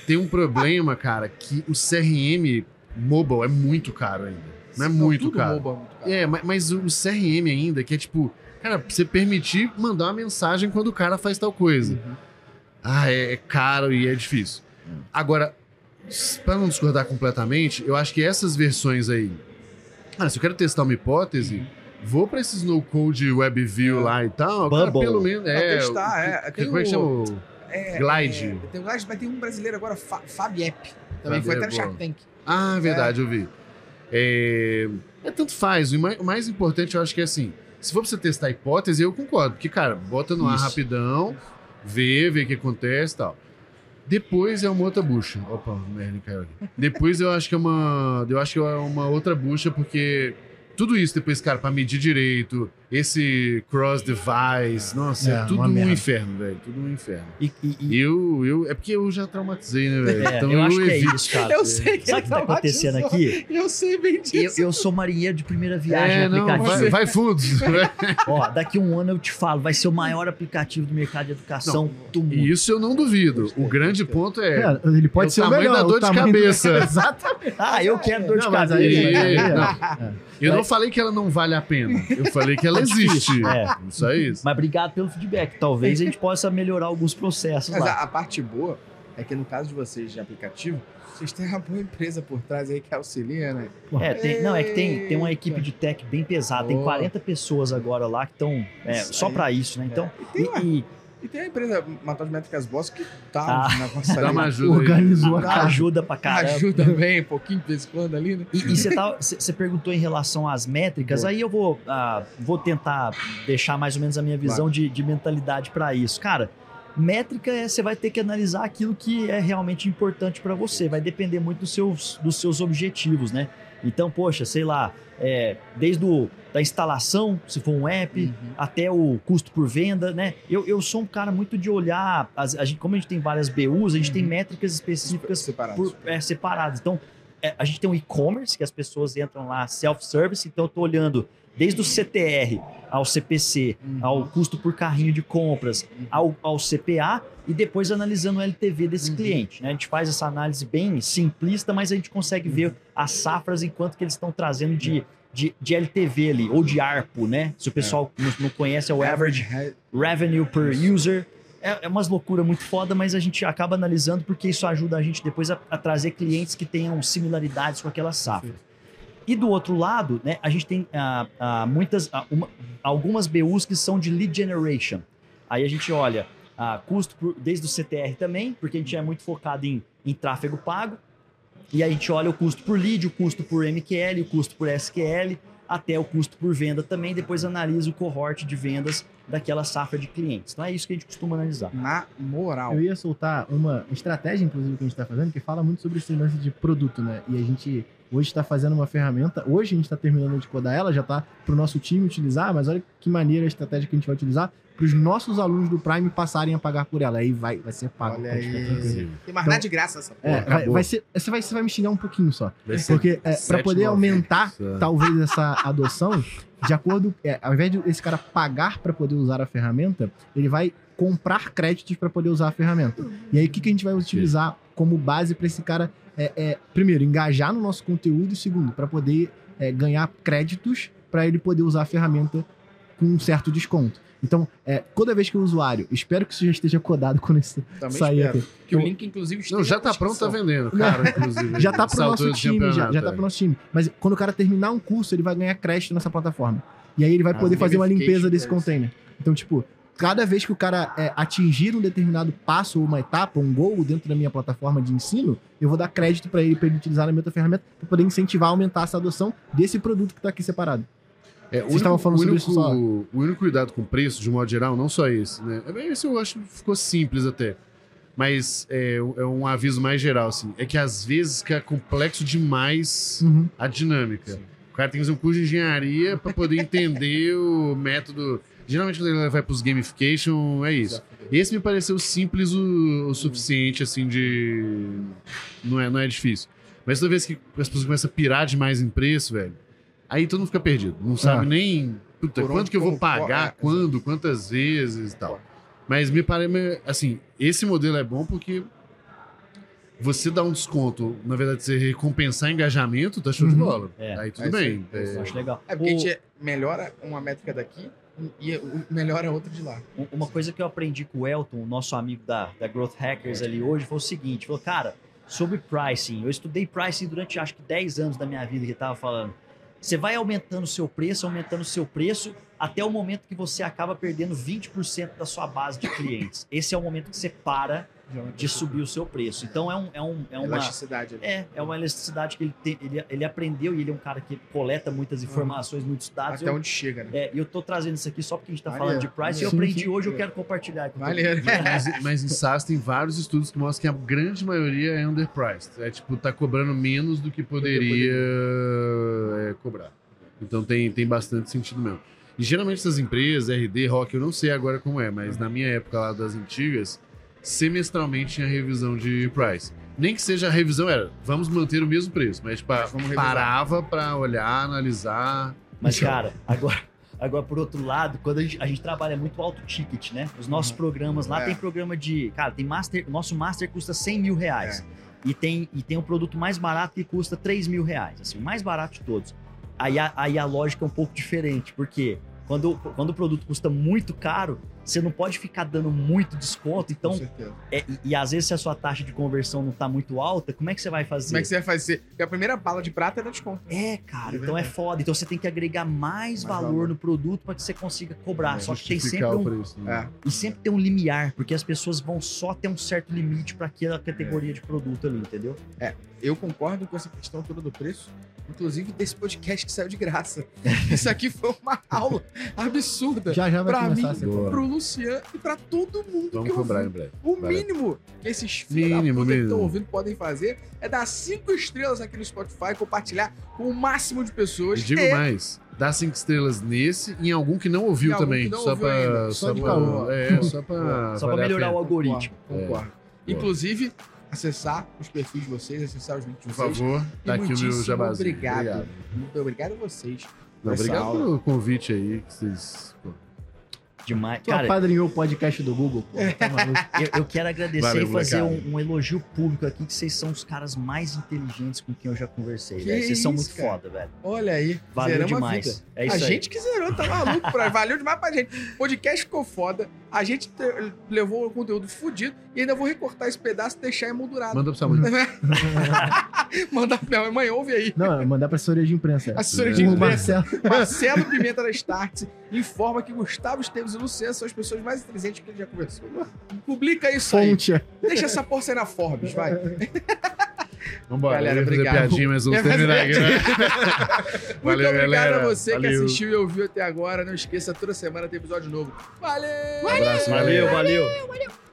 Tem um problema, cara, que o CRM mobile é muito caro ainda. Não é muito caro. Mobile, muito caro. É, mas, mas o CRM ainda, que é tipo, cara, você permitir mandar uma mensagem quando o cara faz tal coisa. Uhum. Ah, é, é, caro e é difícil. Uhum. Agora, para não discordar completamente, eu acho que essas versões aí. Cara, se eu quero testar uma hipótese, uhum. vou para esses no code WebView é. lá e tal. Cara, pelo menos. É, testar, é. Tem como é que chama? É, Glide. É, tem o Glide, mas tem um brasileiro agora, Fa Fabiep. Também foi até no Shark Tank. Ah, verdade, é. eu vi. É, é, tanto faz. O mais, o mais, importante, eu acho que é assim: se for pra você testar a hipótese, eu concordo. Porque, cara, bota no Isso. ar rapidão, vê, vê o que acontece e tal. Depois é uma outra bucha. Opa, Merlin caiu aqui. Depois eu acho que é uma. Eu acho que é uma outra bucha, porque tudo isso depois, cara, pra medir direito, esse cross device, nossa, é, é tudo um inferno, velho. Tudo um inferno. E, e, e... Eu, eu, é porque eu já traumatizei, né, velho? É, então eu, eu acho que é isso, cara. Eu sei que Sabe o que tá acontecendo aqui? Eu sei bem disso. Eu, eu sou marinheiro de primeira viagem é, não, vai, vai fundo. *laughs* Ó, daqui um ano eu te falo, vai ser o maior aplicativo do mercado de educação não, do mundo. Isso eu não duvido. O grande ponto é. é ele pode é ser o tamanho melhor, da dor de cabeça. *laughs* Exatamente. Ah, eu quero dor de cabeça. Aí, aí, eu não falei que ela não vale a pena. Eu falei que ela existe. É. Isso é isso. Mas obrigado pelo feedback. Talvez a gente possa melhorar alguns processos Mas lá. A, a parte boa é que no caso de vocês de aplicativo, vocês têm uma boa empresa por trás aí que auxilia, né? É, tem, não, é que tem, tem uma equipe de tech bem pesada. Tem 40 pessoas agora lá que estão é, só para isso, né? Então, é. e, e, e tem a empresa Matos Métricas Boss que tá ah, na nossa Dá uma ajuda Organizou a casa. Ajuda pra caramba. Ajuda bem, um pouquinho de vez em quando ali, né? E você tá, perguntou em relação às métricas, Boa. aí eu vou, uh, vou tentar deixar mais ou menos a minha visão claro. de, de mentalidade para isso. Cara, métrica é você vai ter que analisar aquilo que é realmente importante para você. Vai depender muito dos seus, dos seus objetivos, né? Então, poxa, sei lá, é, desde o, da instalação, se for um app, uhum. até o custo por venda, né? Eu, eu sou um cara muito de olhar, a, a gente, como a gente tem várias BUs, a gente uhum. tem métricas específicas separadas. Por, é, separadas. Então, é, a gente tem o e-commerce, que as pessoas entram lá self-service, então eu estou olhando desde o CTR ao CPC, uhum. ao custo por carrinho de compras, uhum. ao, ao CPA e depois analisando o LTV desse uhum. cliente. Né? A gente faz essa análise bem simplista, mas a gente consegue ver uhum. as safras enquanto que eles estão trazendo de, de, de, LTV ali, ou de ARPO, né? Se o pessoal é. não, não, conhece, é o Average Revenue Per User. É, é umas loucura muito foda, mas a gente acaba analisando porque isso ajuda a gente depois a, a trazer clientes que tenham similaridades com aquela safra. E do outro lado, né, a gente tem ah, ah, muitas, ah, uma, algumas BUs que são de lead generation. Aí a gente olha ah, custo por, desde o CTR também, porque a gente é muito focado em, em tráfego pago. E aí a gente olha o custo por lead, o custo por MQL, o custo por SQL, até o custo por venda também. Depois analisa o cohort de vendas daquela safra de clientes. Então é isso que a gente costuma analisar. Na moral. Eu ia soltar uma estratégia, inclusive, que a gente está fazendo, que fala muito sobre esse lance de produto, né? E a gente hoje está fazendo uma ferramenta. Hoje a gente está terminando de codar ela, já está para o nosso time utilizar, mas olha que maneira a estratégia que a gente vai utilizar para os nossos alunos do Prime passarem a pagar por ela. Aí vai, vai ser pago. Olha aí. Tem mais Então- nada de graça essa porra. É, vai, vai ser, você, vai, você vai me xingar um pouquinho só. Vai ser Porque é, para poder 7,90. aumentar, É. talvez, essa adoção, de acordo. É, ao invés de esse cara pagar para poder usar a ferramenta, ele vai comprar créditos para poder usar a ferramenta. E aí, o que, que a gente vai utilizar como base para esse cara, é, é, primeiro, engajar no nosso conteúdo, e segundo, para poder é, ganhar créditos para ele poder usar a ferramenta com um certo desconto. Então, é, toda vez que o usuário, espero que isso já esteja codado quando isso Também sair espero. aqui. Que o link, inclusive, Não, esteja já na tá pronto, tá descrição. vendendo, cara, inclusive. *laughs* Já tá pro Essa nosso time, já, já tá pro nosso time. Mas quando o cara terminar um curso, ele vai ganhar crédito nessa plataforma. E aí ele vai Ah, poder fazer uma limpeza desse container. Então, tipo, cada vez que o cara é, atingir um determinado passo ou uma etapa, um gol dentro da minha plataforma de ensino, eu vou dar crédito para ele, para ele utilizar na minha outra ferramenta, para poder incentivar, aumentar essa adoção desse produto que tá aqui separado. É, o Vocês único- estavam falando sobre único, isso só. O único cuidado com o preço, de modo geral, não só esse, né? É, Esse eu acho que ficou simples até. Mas é, é um aviso mais geral, assim. É que às vezes fica complexo demais Uhum. a dinâmica. O cara tem que fazer um curso de engenharia para poder entender o método. Geralmente, quando ele vai para os gamification, é isso. Esse me pareceu simples o, o suficiente, assim, de. Não é, não é difícil. Mas toda vez que as pessoas começam a pirar demais em preço, velho, aí todo mundo fica perdido. Não sabe Ah. nem. Puta, Por quanto onde, que eu vou como, qual- pagar, é, quando, quantas vezes e tal. Mas me parece. Assim, esse modelo é bom porque. Você dá um desconto, na verdade, você recompensar engajamento, tá show de Uhum. bola. É. Aí tudo É bem. É, Eu acho legal. É porque O- a gente melhora uma métrica daqui e o- melhora outra de lá. Um- Uma coisa que eu aprendi com o Elton, nosso amigo da, da Growth Hackers ali hoje, foi o seguinte: falou, cara, sobre pricing, eu estudei pricing durante acho que 10 anos da minha vida que ele tava falando. Você vai aumentando o seu preço, aumentando o seu preço, até o momento que você acaba perdendo 20% da sua base de clientes. Esse é o momento que você para de subir o seu preço. Então é, um, é, um, é uma. Elasticidade. ali. É, é uma elasticidade que ele, tem, ele, ele aprendeu e ele é um cara que coleta muitas informações, muitos dados. Até Eu- onde chega, né? é, e eu tô trazendo isso aqui só porque a gente tá Maneiro, falando de price e eu aprendi Sim, sim. hoje, eu quero compartilhar com mundo. Mas, mas em SaaS tem vários estudos que mostram que a grande maioria é underpriced. É tipo, tá cobrando menos do que poderia é, cobrar. Então tem, tem bastante sentido mesmo. E geralmente essas empresas, RD, Rock, eu não sei agora como é, mas na minha época lá das antigas, semestralmente tinha revisão de price. Nem que seja a revisão era, vamos manter o mesmo preço, mas revisar. parava pra olhar, analisar. Mas, cara, agora, agora por outro lado, quando a gente, a gente trabalha muito alto ticket, né? Os nossos programas lá É. tem programa de. Cara, tem master. O nosso master custa 100 mil reais. É. E, tem, e tem um produto mais barato que custa 3 mil reais. Assim, o mais barato de todos. Aí a, aí a lógica é um pouco diferente, porque quando, quando o produto custa muito caro, você não pode ficar dando muito desconto. Com Então, certeza. é, e, e às vezes se a sua taxa de conversão não tá muito alta, como é que você vai fazer? Como é que você vai fazer? Porque a primeira bala de prata é dar desconto. É, cara, É então é foda. Então você tem que agregar mais, Mais valor, valor. no produto para que você consiga cobrar. é, Só que tem sempre um. preço. né? É. E sempre tem um limiar, porque as pessoas vão só ter um certo limite para aquela categoria de produto ali, entendeu? Eu concordo com essa questão toda do preço, inclusive desse podcast que saiu de graça. *laughs* Isso aqui foi uma aula absurda. Já já vai Pra começar mim, a ser. Pro Luciano e pra todo mundo Vamos que cobrar em ouviu. breve. O Valeu. mínimo que esses filhos que estão ouvindo podem fazer é dar cinco estrelas aqui no Spotify, compartilhar com o máximo de pessoas. E digo e mais, dá cinco estrelas nesse e em algum que não ouviu também. não só ouviu pra. Só, Só pra. É, só pra. Só para valer a melhorar o algoritmo. Concordo. concordo. É. Inclusive, acessar os perfis de vocês, acessar os links de Por vocês. favor, E tá aqui o meu jabazinho. Obrigado. Muito obrigado a vocês. Não, obrigado aula. pelo convite aí. Que vocês, pô, Demais. Tu Cara, apadrinhou o podcast do Google, pô. Tá maluco. *laughs* eu, eu quero agradecer Valeu, e fazer um, um elogio público aqui, que vocês são os caras mais inteligentes com quem eu já conversei, Que velho. Vocês são muito cara. foda, velho. Olha aí. Valeu zeramos a demais. É isso a aí. gente que zerou, tá maluco? pra- *laughs* Valeu demais pra gente. O podcast ficou foda. A gente te- levou o conteúdo fudido e ainda vou recortar esse pedaço e deixar emoldurado. Manda pra sua mãe. *laughs* Mandar pra minha mãe, ouve aí. Não, é mandar pra assessoria de imprensa. Assessoria de imprensa. Marcelo. Marcelo Pimenta da Starts informa que Gustavo Esteves e Luciano são as pessoas mais inteligentes que ele já conversou. Publica isso aí. Fonte. Deixa essa porra sair na Forbes, vai. *laughs* Vambora, Galera, obrigado. piadinha, mas vamos É, terminar aqui, né? *laughs* Muito Valeu, obrigado galera. a você que Valeu. assistiu e ouviu até agora. Não esqueça, toda semana tem episódio novo. Valeu! Um abraço, Valeu, galera. valeu.